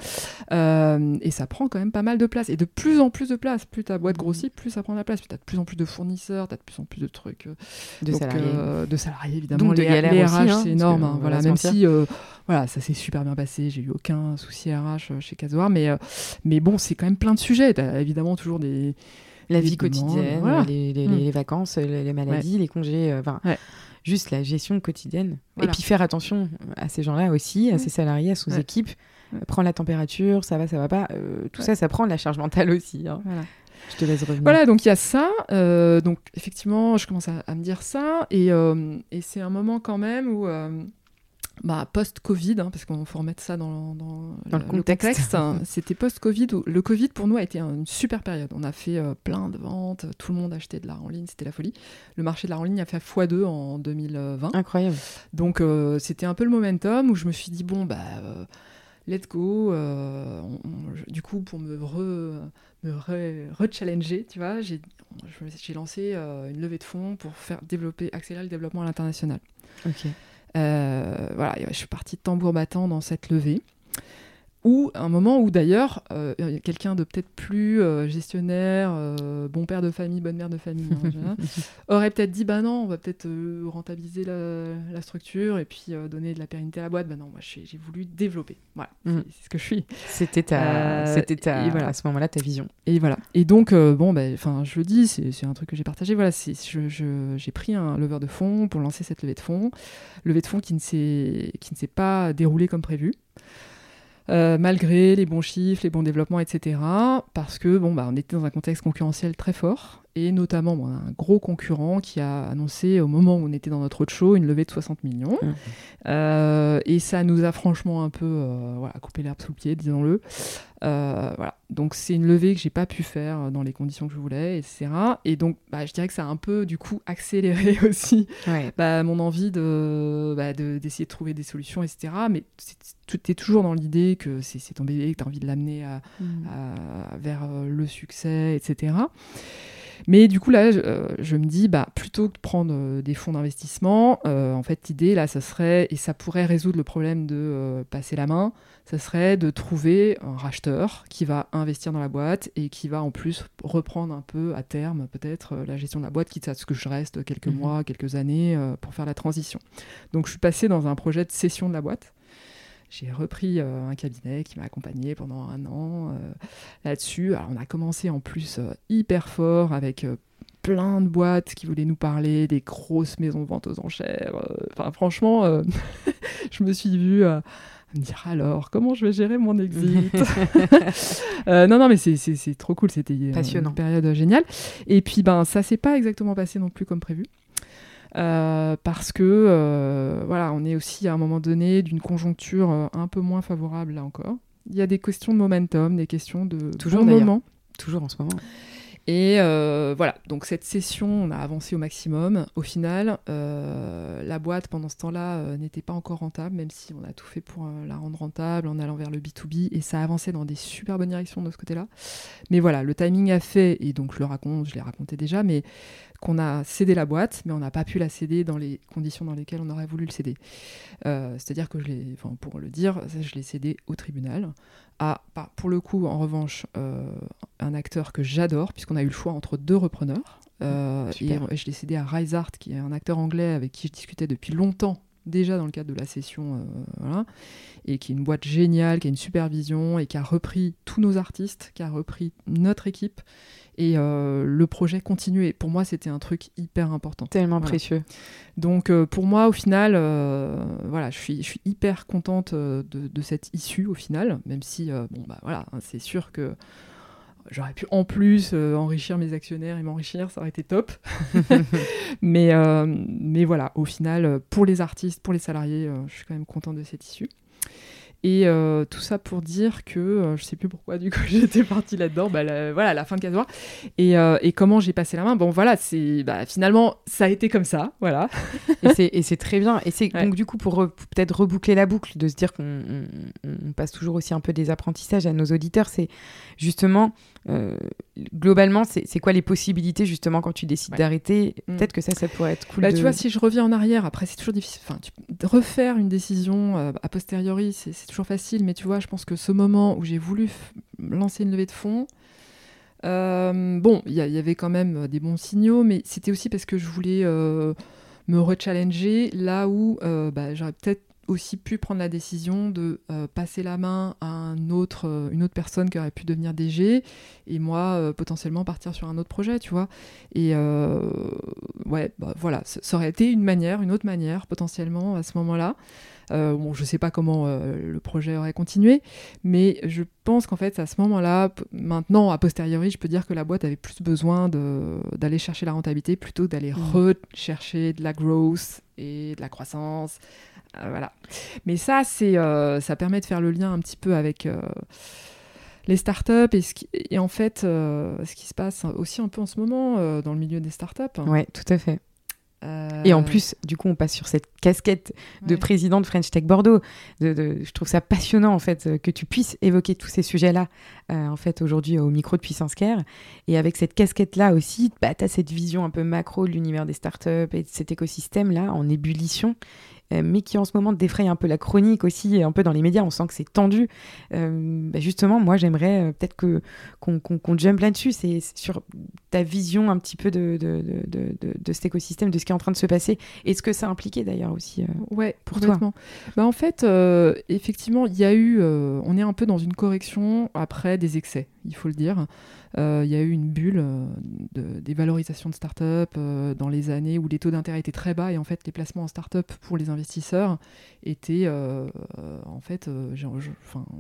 Mm. et ça prend quand même pas mal de place. Et de plus en plus de place. Plus ta boîte grossit, plus ça prend de la place. Plus tu as de plus en plus de fournisseurs, tu as de plus en plus de trucs. Euh, de salariés. Euh, de salariés, évidemment. Donc de les, RH, hein, c'est énorme. Hein, voilà, même si euh, voilà, ça s'est super bien passé. J'ai eu aucun souci RH chez Casoar. Mais, mais bon, c'est quand même plein de sujets. Tu as évidemment toujours des. La vie quotidienne, les, mm. les, vacances, les, maladies, les congés. Enfin, juste la gestion quotidienne. Et puis faire attention à ces gens-là aussi, à ces salariés, à ses équipes. Prendre la température, ça va, ça va pas. Euh, tout ça, ça prend de la charge mentale aussi. Hein. Je te laisse revenir. Voilà, donc il y a ça. Euh, donc effectivement, je commence à, me dire ça. Et, euh, et c'est un moment quand même où bah, post-Covid, hein, parce qu'on faut remettre ça dans, le, contexte. Hein. C'était post-Covid. Le Covid, pour nous, a été une super période. On a fait euh, plein de ventes, tout le monde achetait de l'art en ligne, c'était la folie. Le marché de l'art en ligne a fait x2 en 2020. Incroyable. Donc, euh, c'était un peu le momentum où je me suis dit, bon, bah, euh, let's go. du coup, pour me re me re-challenger, tu vois, j'ai lancé une levée de fonds pour faire développer, accélérer le développement à l'international. Ok. Euh, voilà, je suis partie de tambour battant dans cette levée. Ou un moment où d'ailleurs, euh, quelqu'un de peut-être plus euh, gestionnaire, bon père de famille, bonne mère de famille, hein, aurait peut-être dit bah non, on va peut-être rentabiliser la, structure et puis donner de la pérennité à la boîte. Bah non, moi j'ai voulu développer. Voilà, mm. c'est ce que je suis. C'était ta, c'était voilà. à ce moment-là ta vision. Et voilà. Et donc bon, bah, je le dis, c'est un truc que j'ai partagé. Voilà, j'ai pris un leveur de fonds pour lancer cette levée de fonds, levée de fonds qui ne s'est pas déroulée comme prévu. Euh, malgré les bons chiffres, les bons développements, etc. Parce que bon, bah, on était dans un contexte concurrentiel très fort, et notamment un gros concurrent qui a annoncé au moment où on était dans notre autre show une levée de 60 millions. Mmh. Euh, et ça nous a franchement un peu euh, voilà, coupé l'herbe sous le pied, disons-le. Euh, voilà. Donc c'est une levée que j'ai pas pu faire dans les conditions que je voulais, etc. Et donc bah, je dirais que ça a un peu du coup accéléré aussi bah, mon envie de, bah, d'essayer de, trouver des solutions, etc. Mais tu es toujours dans l'idée que c'est, ton bébé, que tu as envie de l'amener mmh. vers le succès, etc. Mais du coup, là, je, euh, me dis, bah, plutôt que de prendre euh, des fonds d'investissement, euh, en fait, l'idée, là, ça serait, et ça pourrait résoudre le problème de passer la main, ça serait de trouver un racheteur qui va investir dans la boîte et qui va en plus reprendre un peu à terme, peut-être, la gestion de la boîte, quitte à ce que je reste quelques mhm. mois, quelques années pour faire la transition. Donc, je suis passé dans un projet de cession de la boîte j'ai repris euh, un cabinet qui m'a accompagné pendant un an euh, là-dessus. Alors on a commencé en plus euh, hyper fort avec plein de boîtes qui voulaient nous parler, des grosses maisons de vente aux enchères. Enfin franchement, je me suis vue à me dire alors comment je vais gérer mon exit. non non mais c'est trop cool, c'était une période géniale. Et puis ben ça s'est pas exactement passé non plus comme prévu. Euh, parce que euh, voilà, on est aussi à un moment donné d'une conjoncture euh, un peu moins favorable là encore. Il y a des questions de momentum, des questions de toujours moment. Toujours en ce moment. Et voilà, donc cette session, on a avancé au maximum. Au final, la boîte, pendant ce temps-là, n'était pas encore rentable, même si on a tout fait pour la rendre rentable en allant vers le B2B, et ça a avancé dans des super bonnes directions de ce côté-là. Mais voilà, le timing a fait, et donc je le raconte, je l'ai raconté déjà, mais qu'on a cédé la boîte, mais on n'a pas pu la céder dans les conditions dans lesquelles on aurait voulu le céder. Euh, c'est-à-dire que je l'ai, enfin, pour le dire, je l'ai cédé au tribunal. À, pour le coup, en revanche, euh, un acteur que j'adore, puisqu'on a eu le choix entre deux repreneurs. Euh, et, je l'ai cédé à Art, qui est un acteur anglais avec qui je discutais depuis longtemps déjà dans le cadre de la session, voilà, et qui est une boîte géniale, qui a une supervision et qui a repris tous nos artistes, qui a repris notre équipe et euh, le projet continue. Et pour moi, c'était un truc hyper important. Tellement précieux. Donc euh, pour moi, au final, euh, voilà, je suis, je suis hyper contente de, de, cette issue au final, même si, bon, bah voilà, hein, c'est sûr que j'aurais pu en plus enrichir mes actionnaires et m'enrichir, ça aurait été top. mais, mais voilà, au final, pour les artistes, pour les salariés, je suis quand même contente de cette issue. Et euh, tout ça pour dire que euh, je sais plus pourquoi du coup j'étais partie là-dedans, bah, voilà la fin de casoir et, euh, et comment j'ai passé la main? Bon voilà, c'est bah, finalement ça a été comme ça, voilà. et c'est très bien. Et c'est donc du coup pour peut-être reboucler la boucle, de se dire qu'on on, passe toujours aussi un peu des apprentissages à nos auditeurs, c'est justement globalement c'est quoi les possibilités justement quand tu décides d'arrêter. Mm. Peut-être que ça ça pourrait être cool. Bah, Tu vois si je reviens en arrière, après c'est toujours difficile. Enfin, refaire une décision a posteriori, c'est toujours facile, mais tu vois, je pense que ce moment où j'ai voulu lancer une levée de fonds, euh, bon, il y, avait quand même des bons signaux, mais c'était aussi parce que je voulais euh, me rechallenger là où euh, bah, j'aurais peut-être aussi pu prendre la décision de passer la main à un autre, une autre personne qui aurait pu devenir DG et moi potentiellement partir sur un autre projet, tu vois. Et ouais, bah, voilà, ça aurait été une manière, une autre manière potentiellement à ce moment-là. Euh, bon, je ne sais pas comment euh, le projet aurait continué, mais je pense qu'en fait, à ce moment-là, maintenant, a posteriori, je peux dire que la boîte avait plus besoin d'aller chercher la rentabilité plutôt d'aller mmh. rechercher de la growth et de la croissance. Euh, voilà. Mais ça, c'est, ça permet de faire le lien un petit peu avec les startups et, ce et en fait, ce qui se passe aussi un peu en ce moment dans le milieu des startups. Oui, tout à fait. Euh, et en plus, du coup, on passe sur cette casquette de président de French Tech Bordeaux. De, je trouve ça passionnant, en fait, euh, que tu puisses évoquer tous ces sujets-là, euh, en fait, aujourd'hui au micro de Puissance Care. Et avec cette casquette-là aussi, bah, tu as cette vision un peu macro de l'univers des startups et de cet écosystème-là en ébullition. Euh, mais qui en ce moment défraye un peu la chronique aussi, et un peu dans les médias, on sent que c'est tendu. Euh, bah, justement, moi, j'aimerais euh, peut-être que qu'on qu jump là-dessus, c'est sur ta vision un petit peu de, de, de, de, cet écosystème, de ce qui est en train de se passer, et ce que ça impliquait d'ailleurs aussi ouais, pour toi. Bah, en fait, effectivement, il y a eu, on est un peu dans une correction après des excès, il faut le dire. Euh, il y a eu une bulle euh, de, des valorisations de start-up euh, dans les années où les taux d'intérêt étaient très bas et en fait les placements en start-up pour les investisseurs étaient en fait,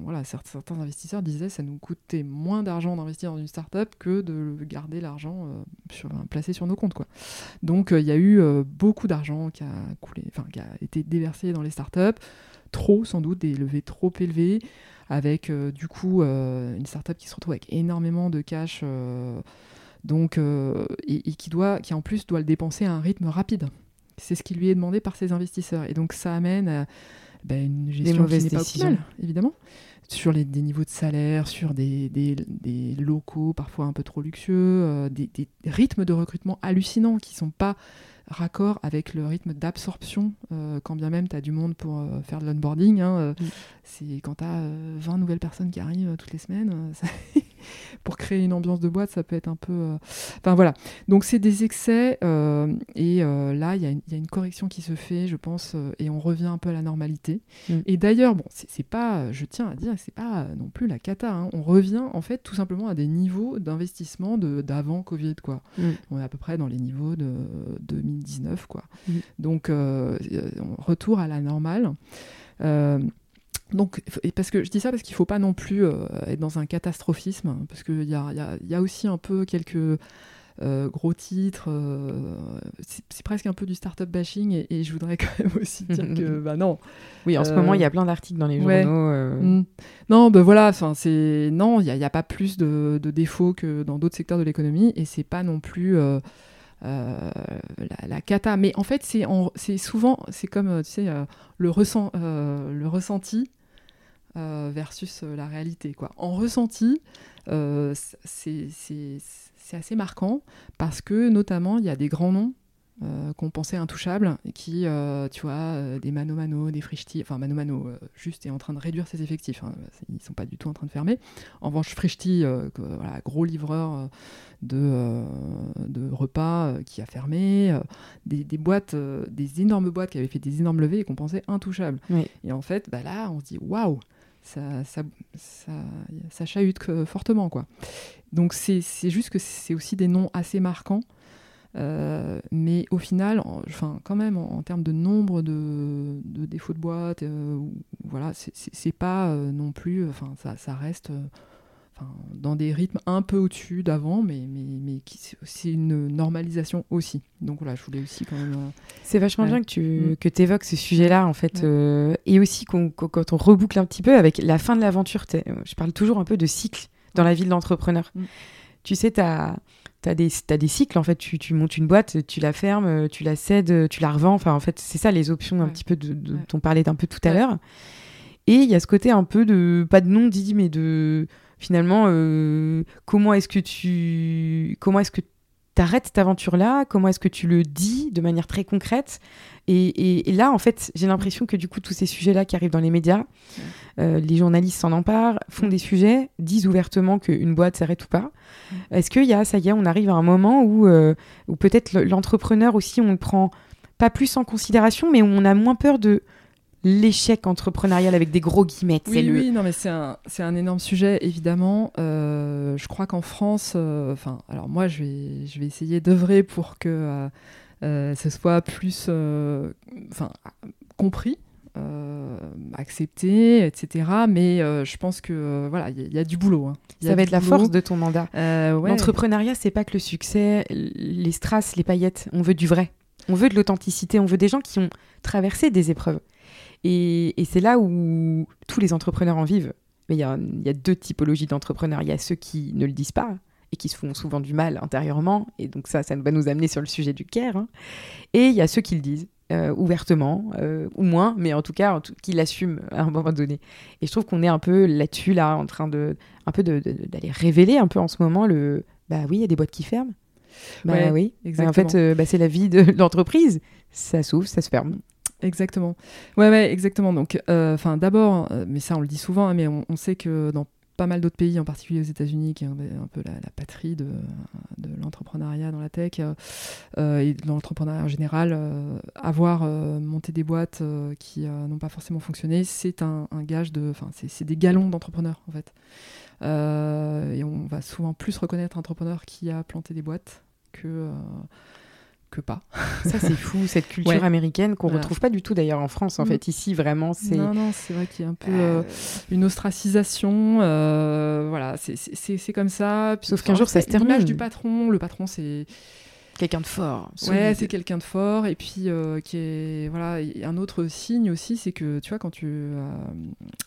voilà, certains investisseurs disaient ça nous coûtait moins d'argent d'investir dans une start-up que de garder l'argent placé sur nos comptes quoi. Donc il y a eu beaucoup d'argent qui a été déversé dans les start-up, trop sans doute des levées trop élevées avec euh, du coup euh, une startup qui se retrouve avec énormément de cash euh, donc, et, qui en plus doit le dépenser à un rythme rapide. C'est ce qui lui est demandé par ses investisseurs. Et donc ça amène à ben, une gestion qui n'est pas optimale, évidemment sur les, des niveaux de salaire, sur des, des, des, locaux parfois un peu trop luxueux, des, des, rythmes de recrutement hallucinants qui ne sont pas raccord avec le rythme d'absorption, euh, quand bien même tu as du monde pour euh, faire de l'onboarding. Hein, euh, c'est quand tu as 20 nouvelles personnes qui arrivent toutes les semaines, pour créer une ambiance de boîte, ça peut être un peu... Enfin voilà, donc c'est des excès, et là, il y, y, a une correction qui se fait, je pense, et on revient un peu à la normalité. Mm. Et d'ailleurs, bon, c'est pas, je tiens à dire, c'est pas non plus la cata, hein. on revient en fait tout simplement à des niveaux d'investissement d'avant Covid, quoi. Mm. On est à peu près dans les niveaux de 2000 2019. Quoi. Mmh. Donc, euh, retour à la normale. Euh, donc, parce que je dis ça parce qu'il ne faut pas non plus euh, être dans un catastrophisme, parce qu'il y a, y, a, y a, aussi un peu quelques gros titres, c'est presque un peu du startup bashing, et, je voudrais quand même aussi dire que, bah non. Oui, en ce moment, il y a plein d'articles dans les journaux. Mmh. Non, ben voilà, c'est non, il n'y a, a, pas plus de, de, défauts que dans d'autres secteurs de l'économie, et c'est pas non plus euh, la, cata. Mais en fait, c'est souvent, c'est comme, euh, tu sais, euh, le, ressent, le ressenti versus la réalité. Quoi. En ressenti, c'est assez marquant parce que notamment, il y a des grands noms qu'on pensait intouchables, qui, tu vois, des Mano Mano, des Frichti, enfin Mano Mano, juste est en train de réduire ses effectifs, hein, ils sont pas du tout en train de fermer. En revanche, Frichti, voilà, gros livreur de, de repas qui a fermé, des, des, boîtes, des énormes boîtes qui avaient fait des énormes levées et qu'on pensait intouchables. Et en fait, bah là, on se dit waouh, ça, ça, ça, chahute fortement. Quoi. Donc c'est juste que c'est aussi des noms assez marquants. Euh, mais au final, enfin, quand même, en, termes de nombre de, de défauts de boîte, euh, voilà, c'est pas euh, non plus, enfin, ça, ça reste dans des rythmes un peu au-dessus d'avant, mais, mais, mais c'est une normalisation aussi. Donc voilà, je voulais aussi quand même. Euh, c'est vachement bien que tu mm. que évoques ce sujet-là, en fait. Euh, et aussi quand on reboucle un petit peu avec la fin de l'aventure, je parle toujours un peu de cycle dans la vie de l'entrepreneur. Mm. Tu sais, tu as, des, as des cycles, en fait. Tu, tu, montes une boîte, tu la fermes, tu la cèdes, tu la revends. Enfin, en fait, c'est ça les options un petit peu de, dont on parlait d'un peu tout à l'heure. Et il y a ce côté un peu de, pas de non-dit, mais de finalement, euh, comment est-ce que tu comment est-ce que arrêtes cette aventure-là? Comment est-ce que tu le dis de manière très concrète? Et, là, en fait, j'ai l'impression que du coup, tous ces sujets-là qui arrivent dans les médias, euh, les journalistes s'en emparent, font des sujets, disent ouvertement qu'une boîte s'arrête ou pas. Est-ce qu'il y a, ça y est, on arrive à un moment où, euh, où peut-être l'entrepreneur aussi, on le prend pas plus en considération, mais où on a moins peur de l'échec entrepreneurial avec des gros guillemets. Oui, oui, non, mais c'est un, un énorme sujet, évidemment. Euh, je crois qu'en France, euh, enfin, alors moi, je vais, je vais essayer d'œuvrer pour que euh, ce soit plus, enfin, compris. accepté, etc. Mais je pense que voilà, il y, a du boulot. Hein. Ça va être la force de ton mandat. L'entrepreneuriat, c'est pas que le succès, les strass, les paillettes. On veut du vrai. On veut de l'authenticité. On veut des gens qui ont traversé des épreuves. Et, c'est là où tous les entrepreneurs en vivent. Mais il y, a, deux typologies d'entrepreneurs. Il y a ceux qui ne le disent pas et qui se font souvent du mal intérieurement. Et donc ça, ça va nous amener sur le sujet du care. Hein. Et il y a ceux qui le disent. Euh, ouvertement, euh, ou moins, mais en tout cas, qui l'assument à un moment donné. Et je trouve qu'on est un peu là-dessus, là, en train de, un peu d'aller révéler un peu en ce moment le, bah oui, il y a des boîtes qui ferment. Bah oui, exactement. en fait, euh, bah, c'est la vie de l'entreprise. Ça s'ouvre, ça se ferme. Exactement. Ouais, ouais, exactement. Donc, euh, enfin, d'abord, euh, mais ça, on le dit souvent, hein, mais on, sait que dans pas mal d'autres pays, en particulier aux États-Unis, qui est un, peu la, patrie de, l'entrepreneuriat dans la tech euh, et dans l'entrepreneuriat en général, avoir monté des boîtes qui n'ont pas forcément fonctionné, c'est un, un, gage de. Enfin, c'est des galons d'entrepreneurs, en fait. et on va souvent plus reconnaître un entrepreneur qui a planté des boîtes que que pas. Ça, c'est fou, cette culture américaine qu'on ne retrouve pas du tout d'ailleurs en France. En mm. fait, ici, vraiment, c'est. Non, non, c'est vrai qu'il y a un peu euh, euh, une ostracisation. Euh, voilà, c'est comme ça. Sauf qu'un jour, ça se termine. L'image du patron, le patron, c'est. Quelqu'un de fort. Ouais, c'est quelqu'un de fort. Et puis, qui est. Voilà, un autre signe aussi, c'est que, tu vois, quand tu,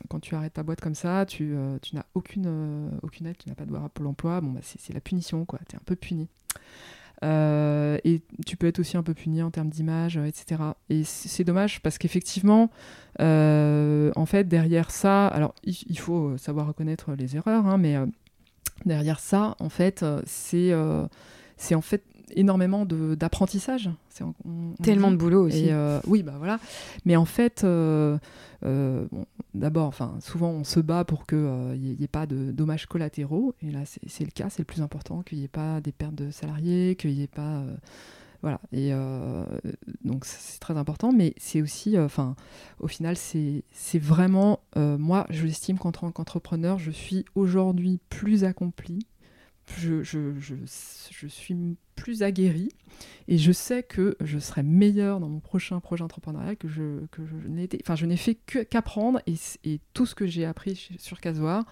quand tu arrêtes ta boîte comme ça, tu, tu n'as aucune, aucune aide, tu n'as pas de droit à Pôle emploi. Bon, bah, c'est la punition, quoi. Tu es un peu puni. Euh, et tu peux être aussi un peu puni en termes d'image, euh, etc. Et c'est dommage parce qu'effectivement, euh, en fait, derrière ça, alors il, faut savoir reconnaître les erreurs, hein, mais derrière ça, en fait, c'est c'est en fait énormément d'apprentissage. Tellement de boulot aussi. Euh, oui, bah voilà. Mais en fait, euh, euh, d'abord, enfin, souvent on se bat pour qu'il n'y ait, pas de dommages collatéraux. Et là, c'est le cas, c'est le plus important, qu'il n'y ait pas des pertes de salariés, qu'il n'y ait pas. voilà. Et donc, c'est très important. Mais c'est aussi, enfin, au final, c'est vraiment. moi, je l'estime qu'en tant qu'entrepreneur, je suis aujourd'hui plus accompli je, je, je, je, suis plus aguerri et je sais que je serai meilleur dans mon prochain projet entrepreneurial que je, que je n'ai enfin je n'ai fait qu'apprendre et, et, tout ce que j'ai appris sur Casoir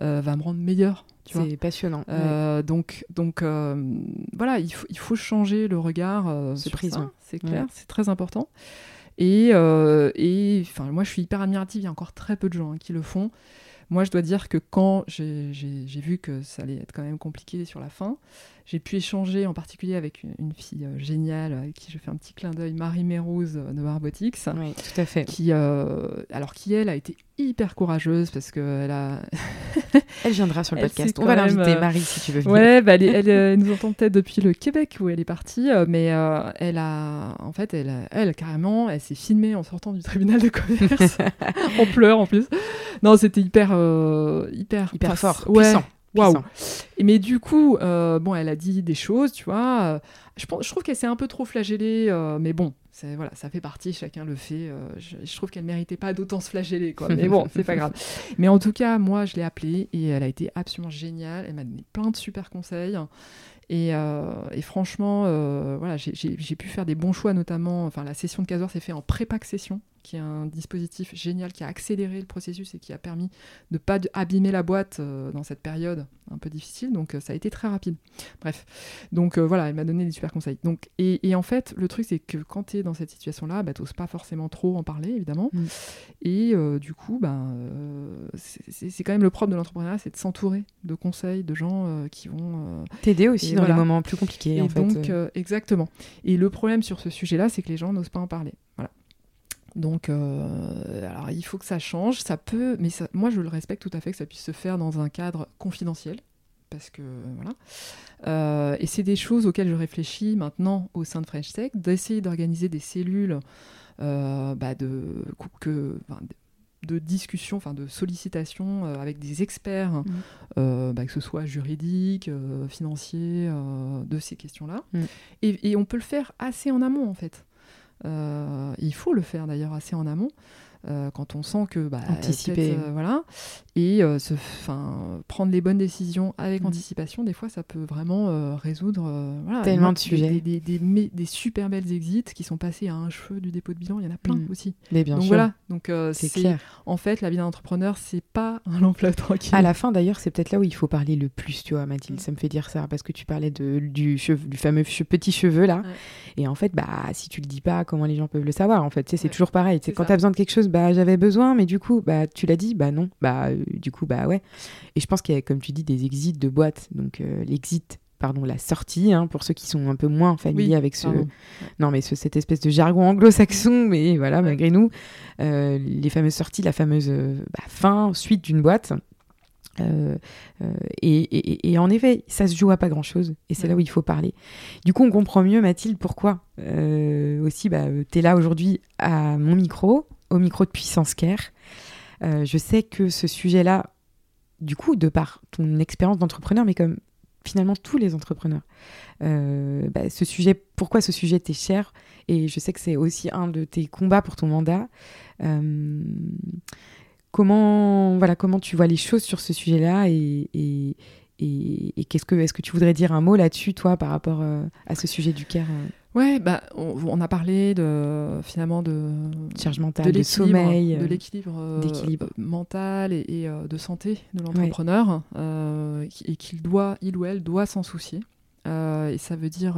euh, va me rendre meilleur. C'est passionnant. Euh, donc donc euh, voilà, il faut, il faut changer le regard sur ça, c'est clair, c'est très important. Et, et moi je suis hyper admirative, il y a encore très peu de gens hein, qui le font. Moi, je dois dire que quand j'ai vu que ça allait être quand même compliqué sur la fin, j'ai pu échanger en particulier avec une, fille euh, géniale avec qui je fais un petit clin d'œil, Marie Mérouse de Barbotix. Oui, tout à fait. Qui, alors qui elle a été hyper courageuse parce qu'elle a. elle viendra sur le podcast. On va l'inviter, Marie, si tu veux venir. Ouais, bah, elle, nous entend peut-être depuis le Québec où elle est partie, mais elle a, en fait, elle, elle carrément, elle s'est filmée en sortant du tribunal de commerce, en pleurs en plus. Non, c'était hyper, hyper, hyper fort, puissant. Waouh. Mais du coup, euh, bon, elle a dit des choses, tu vois. Euh, je, pense, je trouve qu'elle s'est un peu trop flagellée, euh, mais bon, voilà, ça fait partie, chacun le fait. Je, trouve qu'elle méritait pas d'autant se flageller, quoi. Mais bon, c'est pas grave. Mais en tout cas, moi, je l'ai appelée et elle a été absolument géniale. Elle m'a donné plein de super conseils. Et, et franchement, voilà, j'ai pu faire des bons choix, notamment. Enfin, la session de 15 heures s'est fait en pré-pack session qui est un dispositif génial qui a accéléré le processus et qui a permis de ne pas abîmer la boîte euh, dans cette période un peu difficile. Donc euh, ça a été très rapide. Bref, donc euh, voilà, elle m'a donné des super conseils. Donc, et, en fait, le truc c'est que quand tu es dans cette situation-là, bah, tu n'oses pas forcément trop en parler, évidemment. Mm. Et du coup, bah, c'est quand même le propre de l'entrepreneuriat, c'est de s'entourer de conseils, de gens qui vont... T'aider aussi dans les moments plus compliqués. Et en donc, exactement. Et le problème sur ce sujet-là, c'est que les gens n'osent pas en parler. Voilà. Donc, euh, alors il faut que ça change. Ça peut, mais moi je le respecte tout à fait que ça puisse se faire dans un cadre confidentiel, parce que voilà. Euh, et c'est des choses auxquelles je réfléchis maintenant au sein de French Tech, d'essayer d'organiser des cellules euh, bah, de que, de discussion, enfin de sollicitation avec des experts, mmh. bah, que ce soit juridique, financier, de ces questions-là. Mmh. et, on peut le faire assez en amont en fait. Euh, il faut le faire d'ailleurs assez en amont. Euh, quand on sent que bah, anticiper euh, voilà et se prendre les bonnes décisions avec mm. anticipation des fois ça peut vraiment résoudre voilà, tellement de sujets des, des, super belles exits qui sont passés à un cheveu du dépôt de bilan il y en a plein mm. aussi mais bien donc sûr. voilà donc c'est clair en fait la vie d'un entrepreneur c'est pas un long fleuve tranquille à la fin d'ailleurs c'est peut-être là où il faut parler le plus tu vois Mathilde mm. ça me fait dire ça parce que tu parlais de, du, du fameux petit cheveu là et en fait, bah, si tu le dis pas, comment les gens peuvent le savoir En fait, c'est toujours pareil. C'est quand tu as besoin de quelque chose, bah, j'avais besoin, mais du coup, bah, tu l'as dit, bah non, bah, euh, du coup, bah ouais. Et je pense qu'il y a, comme tu dis, des exits de boîtes. Donc, euh, l'exit, pardon, la sortie, hein, pour ceux qui sont un peu moins familiers avec ce, non mais cette espèce de jargon anglo-saxon, mais voilà, malgré nous, euh, les fameuses sorties, la fameuse bah, fin, suite d'une boîte. Euh, euh, et, en effet, ça se joue à pas grand chose. Et c'est là où il faut parler. Du coup, on comprend mieux, Mathilde, pourquoi euh, aussi bah, tu es là aujourd'hui à mon micro, au micro de Puissance Care. Je sais que ce sujet-là, du coup, de par ton expérience d'entrepreneur, mais comme finalement tous les entrepreneurs, bah, ce sujet, pourquoi ce sujet t'est cher? Et je sais que c'est aussi un de tes combats pour ton mandat. Comment, voilà, comment tu vois les choses sur ce sujet-là et, qu'est-ce que, est-ce que tu voudrais dire un mot là-dessus, toi, par rapport euh, à ce sujet du CARE euh? Ouais, bah, on, a parlé de, finalement de charge mentale, de, sommeil, de l'équilibre euh, mental et, de santé de l'entrepreneur, et qu'il doit, il ou elle doit s'en soucier. et ça veut dire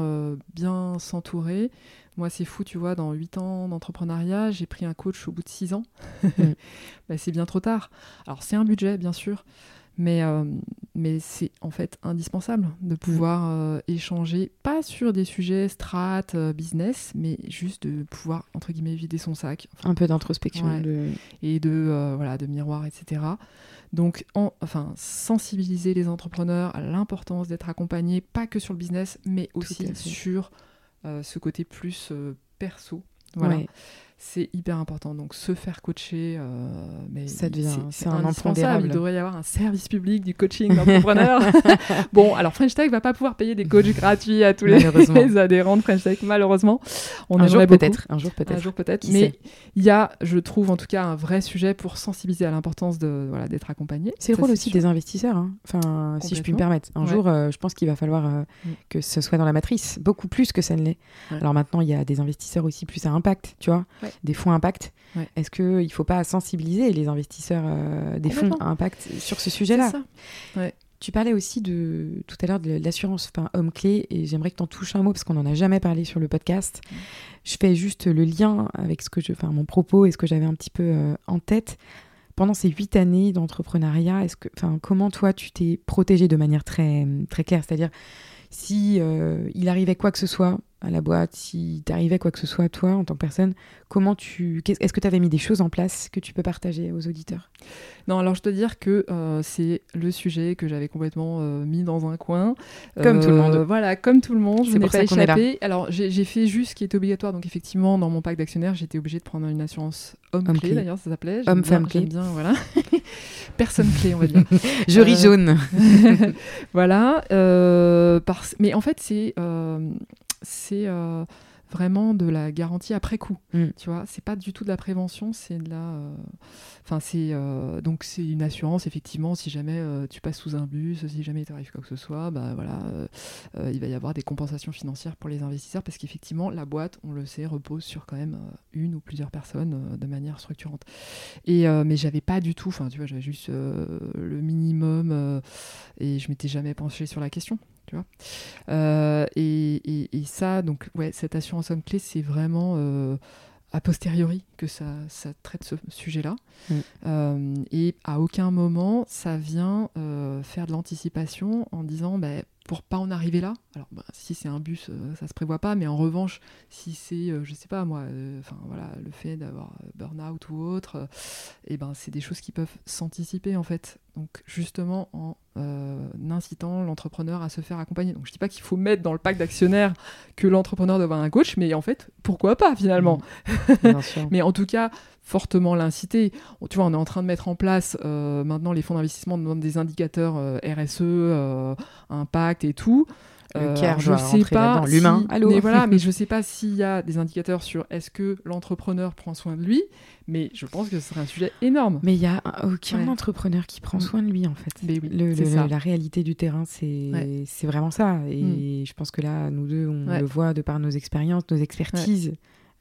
bien s'entourer, moi, c'est fou, tu vois, dans 8 ans d'entrepreneuriat, j'ai pris un coach au bout de 6 ans. Mm. bah, c'est bien trop tard. Alors, c'est un budget, bien sûr, mais, euh, mais c'est en fait indispensable de pouvoir euh, échanger, pas sur des sujets strat, euh, business, mais juste de pouvoir, entre guillemets, vider son sac. un peu d'introspection. Et de, voilà, de miroir, etc. Donc, enfin, sensibiliser les entrepreneurs à l'importance d'être accompagnés, pas que sur le business, mais aussi sur ce côté plus perso. Voilà. C'est hyper important. Donc, se faire coacher, euh, mais ça devient, c'est un indispensable. Il devrait y avoir un service public du coaching d'entrepreneurs. bon, alors French Tech va pas pouvoir payer des coachs gratuits à tous les, adhérents de French Tech, malheureusement. On un, jour peut-être, un jour peut-être. Un jour peut-être. Mais il y a, je trouve en tout cas, un vrai sujet pour sensibiliser à l'importance de voilà d'être accompagné. C'est le rôle aussi des investisseurs. Hein. Enfin, si je puis me permettre. Un jour, euh, je pense qu'il va falloir euh, mm. que ce soit dans la matrice, beaucoup plus que ça ne l'est. Alors maintenant, il y a des investisseurs aussi plus à impact, tu vois des fonds impact. Est-ce qu'il ne faut pas sensibiliser les investisseurs euh, des fonds impact sur ce sujet-là Tu parlais aussi de tout à l'heure de l'assurance enfin, homme-clé et j'aimerais que tu en touches un mot parce qu'on n'en a jamais parlé sur le podcast. Je fais juste le lien avec ce que je, enfin, mon propos et ce que j'avais un petit peu euh, en tête. Pendant ces huit années d'entrepreneuriat, est-ce que, enfin, comment toi tu t'es protégé de manière très, très claire? C'est-à-dire, si il arrivait quoi que ce soit à la boîte, si t'arrivait quoi que ce soit à toi en tant que personne, comment tu, est-ce que tu avais mis des choses en place que tu peux partager aux auditeurs? Non, alors je dois dire que euh, c'est le sujet que j'avais complètement euh, mis dans un coin. Comme tout le monde. Euh, voilà, comme tout le monde. Je n'ai pas échappé. Alors j'ai fait juste ce qui était obligatoire. Donc effectivement, dans mon pack d'actionnaires, j'étais obligée de prendre une assurance homme, clé, d'ailleurs, ça s'appelait. Homme femme clé. bien, voilà. Personne clé, on va dire. Jury jaune. voilà. Parce... Mais en fait, c'est c'est euh, vraiment de la garantie après coup. Mm. Tu vois, c'est pas du tout de la prévention, c'est de la. Euh, enfin, c'est euh, donc c'est une assurance effectivement. Si jamais tu passes sous un bus, si jamais il t'arrive quoi que ce soit, bah voilà, il va y avoir des compensations financières pour les investisseurs parce qu'effectivement la boîte, on le sait, repose sur quand même une ou plusieurs personnes de manière structurante. Et mais j'avais pas du tout. Enfin, tu vois, j'avais juste le minimum et je m'étais jamais penché sur la question. Euh, et, ça, donc, ouais, cette assurance homme clé, c'est vraiment euh, a posteriori que ça, ça traite ce sujet-là. Mm. Euh, et à aucun moment, ça vient faire de l'anticipation en disant, bah, pour pas en arriver là. Alors, bah, si c'est un bus, ça se prévoit pas, mais en revanche, si c'est, je sais pas moi, enfin voilà, le fait d'avoir burn-out ou autre, et ben c'est des choses qui peuvent s'anticiper en fait. Donc justement en euh, incitant l'entrepreneur à se faire accompagner. Donc je dis pas qu'il faut mettre dans le pack d'actionnaires que l'entrepreneur doit avoir un coach, mais en fait, pourquoi pas finalement mmh. Mais en tout cas, fortement l'inciter. Tu vois, on est en train de mettre en place euh, maintenant les fonds d'investissement demandent des indicateurs euh, RSE, impact et tout. Euh, je sais pas l'humain. mais voilà, mais je sais pas s'il y a des indicateurs sur est-ce que l'entrepreneur prend soin de lui, mais je pense que ce serait un sujet énorme. Mais il y a aucun entrepreneur qui prend soin de lui en fait. la réalité du terrain, c'est c'est vraiment ça. Et mm. je pense que là, nous deux, on le voit de par nos expériences, nos expertises.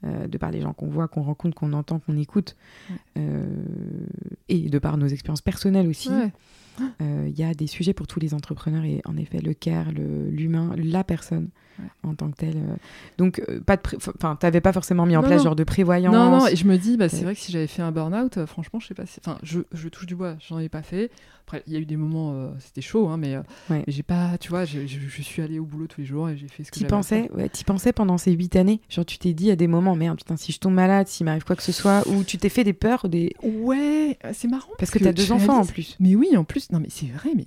Euh, de par les gens qu'on voit, qu'on rencontre, qu'on entend, qu'on écoute, euh, et de par nos expériences personnelles aussi. Euh, il y a des sujets pour tous les entrepreneurs et en effet le care, l'humain, la personne en tant que telle. Euh. Donc pas de, enfin t'avais pas forcément mis en place genre de prévoyance. Non non et je me dis bah c'est vrai que si j'avais fait un burn-out, franchement je sais pas, enfin je, je, touche du bois, j'en ai pas fait. Après, il y a eu des moments, euh, c'était chaud, hein, mais, euh, j'ai pas, tu vois, je, suis allé au boulot tous les jours et j'ai fait ce que j'avais pensais, ouais, y pensais pendant ces huit années? Genre, tu t'es dit à des moments, merde, putain, si je tombe malade, s'il m'arrive quoi que ce soit, ou tu t'es fait des peurs des... Ouais, c'est marrant. Parce, que, tu as deux enfants en plus. Mais oui, en plus, non, mais c'est vrai, mais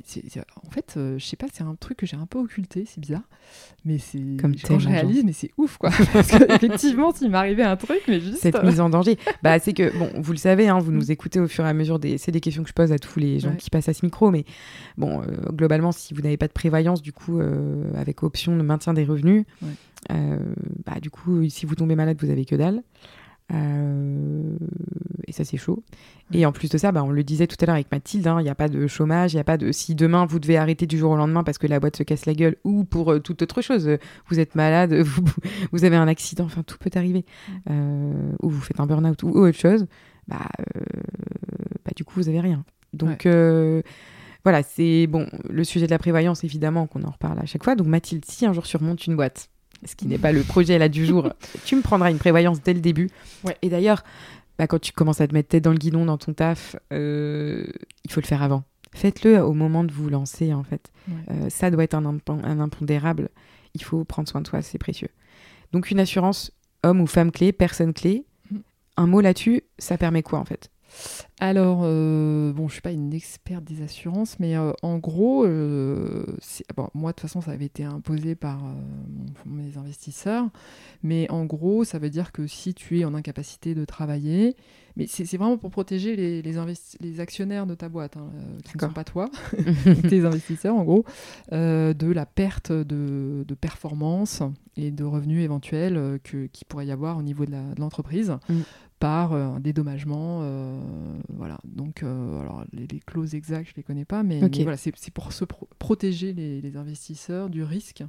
en fait, euh, je sais pas, c'est un truc que j'ai un peu occulté, c'est bizarre, mais c'est... Comme quand je réalise, mais c'est ouf, quoi. Parce qu'effectivement, s'il m'arrivait un truc, mais juste... Cette mise en danger. bah, c'est que, bon, vous le savez, hein, vous nous écoutez au fur et à mesure des... C'est des questions que je pose à tous les gens qui passent à micro, mais Bon, euh, globalement, si vous n'avez pas de prévoyance, du coup, euh, avec option de maintien des revenus, euh, bah, du coup, si vous tombez malade, vous avez que dalle. et ça, c'est chaud. Et en plus de ça, bah, on le disait tout à l'heure avec Mathilde, hein, il n'y a pas de chômage, il n'y a pas de. Si demain vous devez arrêter du jour au lendemain parce que la boîte se casse la gueule ou pour toute autre chose, vous êtes malade, vous, vous, avez un accident, enfin, tout peut arriver. ou vous faites un burn-out ou autre chose, bah, bah, du coup, vous avez rien. Donc voilà, c'est bon, le sujet de la prévoyance, évidemment, qu'on en reparle à chaque fois. Donc, Mathilde, si un jour tu remontes une boîte, ce qui n'est pas le projet là du jour, tu me prendras une prévoyance dès le début. Ouais. Et d'ailleurs, bah, quand tu commences à te mettre tête dans le guidon dans ton taf, euh, il faut le faire avant. Faites-le au moment de vous lancer, en fait. Euh, ça doit être un, un impondérable. Il faut prendre soin de soi, c'est précieux. Donc, une assurance homme ou femme clé, personne clé. Mm. Un mot là-dessus, ça permet quoi, en fait? Alors, euh, bon, je suis pas une experte des assurances, mais euh, en gros, euh, moi, de toute façon, ça avait été imposé par mes investisseurs, mais en gros, ça veut dire que si tu es en incapacité de travailler, mais c'est vraiment pour protéger les, les, actionnaires de ta boîte, hein, qui ne sont pas toi, tes investisseurs, en gros, de la perte de, de, performance et de revenus éventuels qu'il pourrait y avoir au niveau de l'entreprise. Mm par euh, un dédommagement. Euh, voilà. Donc, euh, alors, les, clauses exactes, je ne les connais pas, mais, voilà, c'est pour se protéger les, investisseurs du risque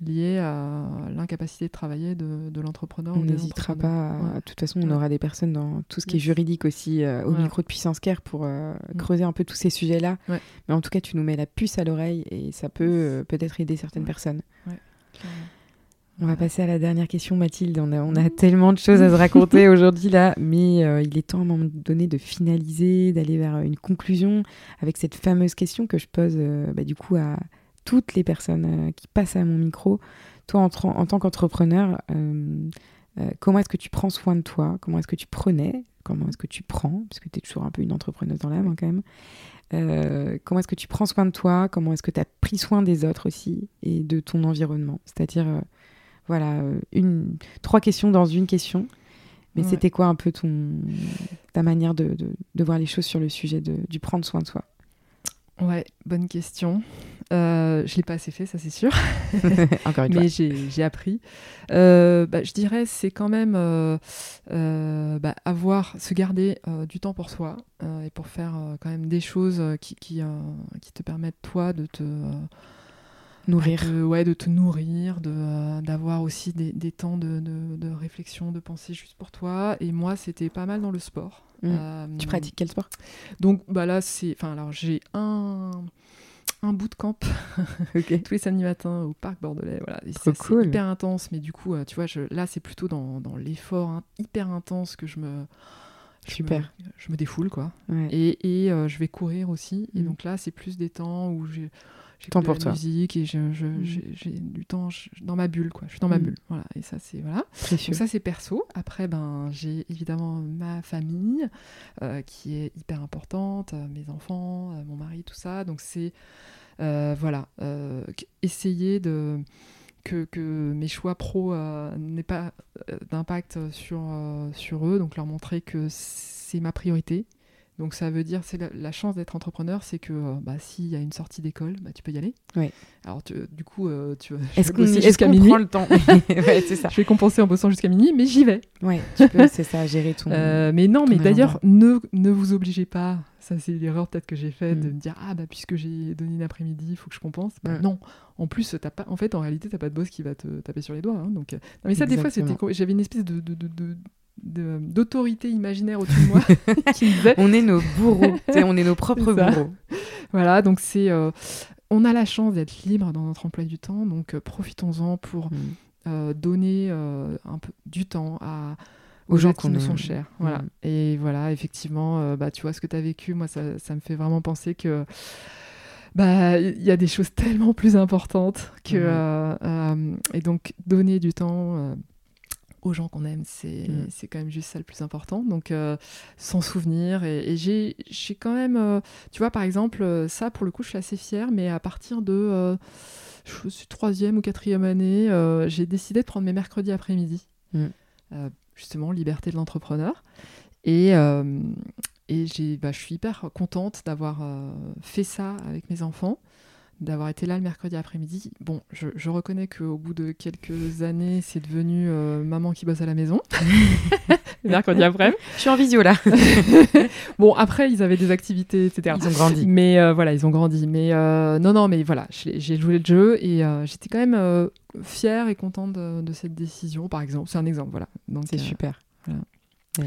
lié à l'incapacité de travailler de, l'entrepreneur. On n'hésitera pas. De toute façon, on aura des personnes dans tout ce qui est juridique aussi au micro de Puissance Care pour mm. creuser un peu tous ces sujets-là. Mais en tout cas, tu nous mets la puce à l'oreille et ça peut peut-être aider certaines personnes. On va passer à la dernière question, Mathilde. On a, on a tellement de choses à se raconter aujourd'hui là, mais euh, il est temps à un moment donné de finaliser, d'aller vers une conclusion avec cette fameuse question que je pose euh, bah, du coup à toutes les personnes qui passent à mon micro, toi, en, en tant qu'entrepreneur, comment est-ce que tu prends soin de toi? Comment est-ce que tu prenais? Comment est-ce que tu prends? Parce que tu es toujours un peu une entrepreneuse dans l'âme, hein, quand même. comment est-ce que tu prends soin de toi? Comment est-ce que tu as pris soin des autres aussi et de ton environnement? C'est-à-dire, voilà, une, trois questions dans une question. Mais c'était quoi un peu ton, ta manière de, de, voir les choses sur le sujet de, du prendre soin de soi? Ouais, bonne question. Euh, je l'ai pas assez fait, ça c'est sûr. Encore une Mais j'ai appris. Euh, bah, je dirais c'est quand même euh, euh, bah, avoir, se garder du temps pour soi et pour faire quand même des choses qui, qui, qui te permettent toi de te nourrir. De, ouais, de te nourrir, de, euh, d'avoir aussi des, des temps de, de, de, réflexion, de pensée juste pour toi. Et moi, c'était pas mal dans le sport. Mmh. Euh, tu pratiques quel sport? Donc bah là, c'est. Enfin, alors j'ai un un bootcamp okay. tous les samedis matins au parc bordelais. Voilà. c'est cool. hyper intense, mais du coup, euh, tu vois, je, là, c'est plutôt dans, dans l'effort hein, hyper intense que je me. Je Super. Me, je me défoule, quoi. Ouais. Et, et euh, je vais courir aussi. Et mmh. donc là, c'est plus des temps où j'ai j'ai temps pour la toi. musique et mm. j'ai du temps je, dans ma bulle quoi. Je suis dans ma mm. bulle voilà. Et ça c'est voilà. Donc ça c'est perso. Après ben j'ai évidemment ma famille euh, qui est hyper importante euh, mes enfants euh, mon mari tout ça. Donc c'est euh, voilà euh, essayer de que, que, mes choix pro euh, n'aient pas d'impact sur, sur eux, donc leur montrer que c'est ma priorité, donc ça veut dire, c'est la, la, chance d'être entrepreneur, c'est que euh, bah, s'il y a une sortie d'école, bah, tu peux y aller. Oui. Alors tu, du coup, euh, tu est-ce qu'on est qu prend le temps ouais, c'est ça. Je vais compenser en bossant jusqu'à minuit, mais j'y vais. Oui, tu peux, c'est ça, gérer ton. Euh, mais non, mais d'ailleurs, ne, ne vous obligez pas. Ça, c'est l'erreur peut-être que j'ai faite mm. de me dire ah bah puisque j'ai donné l'après-midi, il faut que je compense. Bah, mm. Non, en plus, t'as pas. En fait, en réalité, t'as pas de boss qui va te taper sur les doigts. Hein, donc, non, mais ça, Exactement. des fois, c'était. J'avais une espèce de, de, de, de d'autorité imaginaire au-dessus de moi qui me disait on est nos bourreaux on est nos propres bourreaux voilà donc c'est euh, on a la chance d'être libre dans notre emploi du temps donc euh, profitons-en pour mm. euh, donner un peu du temps à aux, aux gens qui nous sont chers voilà mm. et voilà effectivement bah tu vois ce que tu as vécu moi ça, ça, me fait vraiment penser que bah il y a des choses tellement plus importantes que mmh. et donc donner du temps aux gens qu'on aime, c'est mmh. quand même juste ça le plus important. Donc, euh, s'en souvenir. Et, et j'ai quand même, euh, tu vois, par exemple, euh, ça, pour le coup, je suis assez fière, mais à partir de, euh, je suis troisième ou quatrième année, j'ai décidé de prendre mes mercredis après-midi. Mmh. justement, liberté de l'entrepreneur. Et, et bah, je suis hyper contente d'avoir fait ça avec mes enfants d'avoir été là le mercredi après-midi. Bon, je, je reconnais qu'au bout de quelques années, c'est devenu euh, maman qui bosse à la maison. le mercredi après. Je suis en visio là. bon, après, ils avaient des activités, etc. Ils ont grandi. Mais euh, voilà, ils ont grandi. Mais euh, non, non, mais voilà, j'ai joué le jeu et j'étais quand même fière et contente de, de, cette décision, par exemple. C'est un exemple, voilà. C'est super. Voilà. Euh,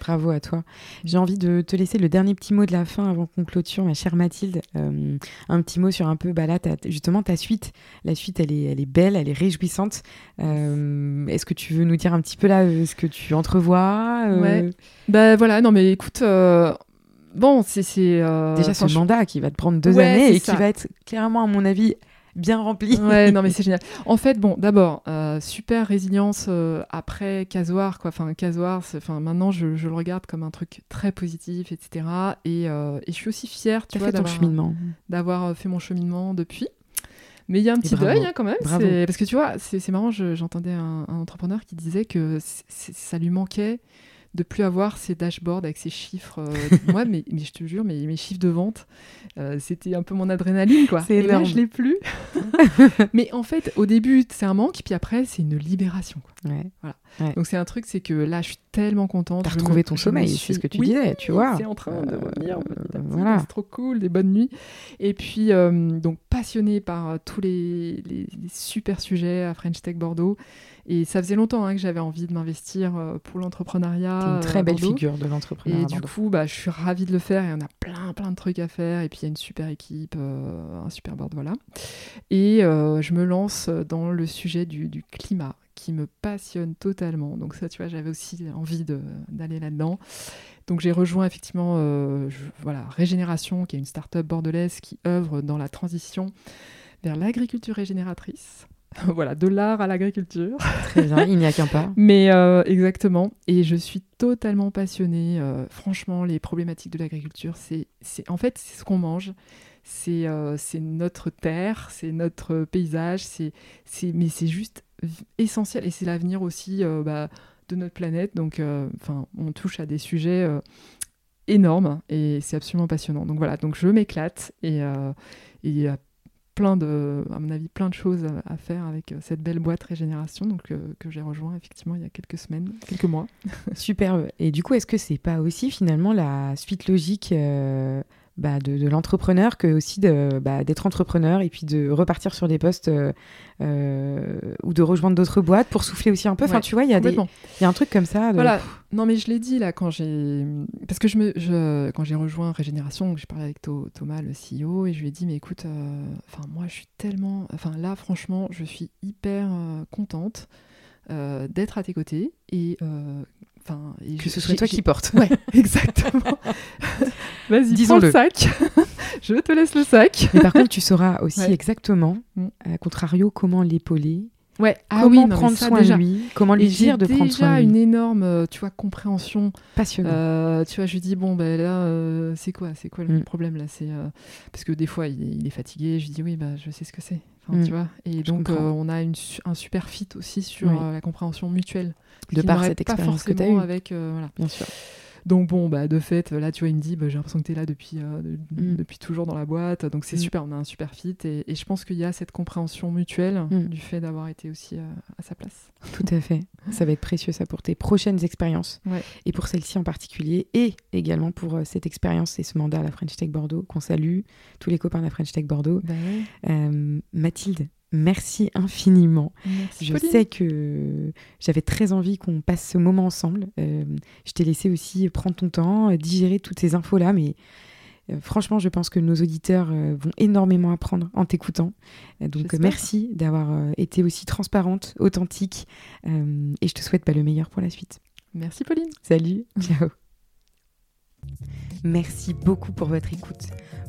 bravo à toi. J'ai envie de te laisser le dernier petit mot de la fin avant qu'on clôture, ma chère Mathilde. Euh, un petit mot sur un peu, bah là, justement, ta suite. La suite, elle est, elle est belle, elle est réjouissante. Euh, Est-ce que tu veux nous dire un petit peu là ce que tu entrevois. Ouais. Bah voilà, non mais écoute. Bon, c'est. Déjà ce mandat qui va te prendre deux ouais, années et ça. qui va être clairement, à mon avis, bien rempli. Ouais, non, mais c'est génial. En fait, bon, d'abord, euh, super résilience euh, après Casoir, quoi. Enfin, Casoir, enfin, maintenant, je, je, le regarde comme un truc très positif, etc. Et, euh, et je suis aussi fière, tu vois, d'avoir fait mon cheminement depuis. Mais il y a un petit deuil hein, quand même. Parce que tu vois, c'est marrant, j'entendais un, un, entrepreneur qui disait que ça lui manquait de plus avoir ces dashboards avec ces chiffres. Euh, moi, mais, mais, je te jure, mes, mes chiffres de vente, euh, c'était un peu mon adrénaline, quoi. Et là, je l'ai plus. mais en fait, au début, c'est un manque, puis après, c'est une libération. Quoi. Ouais. Voilà. Ouais. Donc c'est un truc, c'est que là, je suis tellement contente. T'as retrouvé me, ton sommeil, c'est ce que tu oui, disais, tu vois. C'est en train de revenir. Euh, voilà. C'est trop cool, des bonnes nuits. Et puis, euh, donc, passionnée par tous les, les, les, super sujets à French Tech Bordeaux. Et ça faisait longtemps hein, que j'avais envie de m'investir euh, pour l'entrepreneuriat. Une très belle figure de l'entrepreneuriat. Et du coup, bah, je suis ravie de le faire. Et on a plein, plein de trucs à faire. Et puis, il y a une super équipe, euh, un super board, voilà. Et euh, je me lance dans le sujet du, du climat qui me passionne totalement. Donc ça, tu vois, j'avais aussi envie d'aller là-dedans. Donc j'ai rejoint effectivement euh, je, voilà, Régénération, qui est une start-up bordelaise qui œuvre dans la transition vers l'agriculture régénératrice. voilà, de l'art à l'agriculture. Très bien, il n'y a qu'un pas. Mais euh, exactement, et je suis totalement passionnée. euh, franchement, les problématiques de l'agriculture, c'est, c'est en fait c'est ce qu'on mange, c'est, euh, c'est notre terre, c'est notre paysage, c'est, c'est, mais c'est juste essentiel et c'est l'avenir aussi bah, de notre planète. Donc, enfin, on touche à des sujets énormes et c'est absolument passionnant. Donc voilà, donc je m'éclate et et il y a plein de, à mon avis, plein de choses à, faire avec euh, cette belle boîte Régénération euh, que j'ai rejoint effectivement il y a quelques semaines, quelques mois. Superbe. Et du coup, est-ce que c'est pas aussi finalement la suite logique euh, bah, de, de l'entrepreneur que aussi de, bah, d'être entrepreneur et puis de repartir sur des postes euh, euh, ou de rejoindre d'autres boîtes pour souffler aussi un peu Enfin, tu vois, il y, a des- y a un truc comme ça. de- Voilà. Non, mais je l'ai dit là quand j'ai. Parce que je me, je- quand j'ai rejoint Régénération, j'ai parlé avec Tho- Thomas, le CEO, et je lui ai dit Mais écoute, euh, enfin, moi je suis tellement. Enfin, là, franchement, je suis hyper contente d'être à tes côtés. Et. Euh, Enfin, Que je- ce soit toi qui portes. Ouais, exactement. Vas-y, Disons-le. le sac. je te laisse le sac. Mais par contre, tu sauras aussi Ouais. exactement, Mm. à contrario, comment l'épauler, Ouais, comment prendre soin de lui, comment lui dire de prendre soin déjà de lui. une énorme, euh, tu vois, compréhension Passionnant. Euh, tu vois, je lui dis bon ben là, euh, c'est quoi, c'est quoi le Mm. problème, là C'est euh, parce que des fois il est, il est fatigué. Je lui dis oui, bah je sais ce que c'est. Enfin, Mm. Tu vois. Et Je donc euh, on a une un super fit aussi sur Oui. euh, la compréhension mutuelle. De par cette expérience que tu as eue. avec euh, voilà. Bien sûr. Donc bon bah de fait là tu vois il me dit bah, j'ai l'impression que tu es là depuis euh, de- Mm. depuis toujours dans la boîte. Donc c'est Mm. super, on a un super fit et, et je pense qu'il y a cette compréhension mutuelle Mm. du fait d'avoir été aussi euh, à sa place. Tout à fait. Ça va être précieux ça pour tes prochaines expériences Ouais. et pour celle-ci en particulier et également pour euh, cette expérience et ce mandat à la French Tech Bordeaux qu'on salue, tous les copains de la French Tech Bordeaux. Bah ouais. Euh, Mathilde, merci infiniment. Merci. Je Pauline. sais que j'avais très envie qu'on passe ce moment ensemble. Euh, je t'ai laissé aussi prendre ton temps, euh, digérer toutes ces infos-là, mais euh, franchement, je pense que nos auditeurs euh, vont énormément apprendre en t'écoutant. Donc, merci d'avoir été aussi transparente, authentique, et je te souhaite bah, le meilleur pour la suite. Merci Pauline. Salut, ciao. Merci beaucoup pour votre écoute.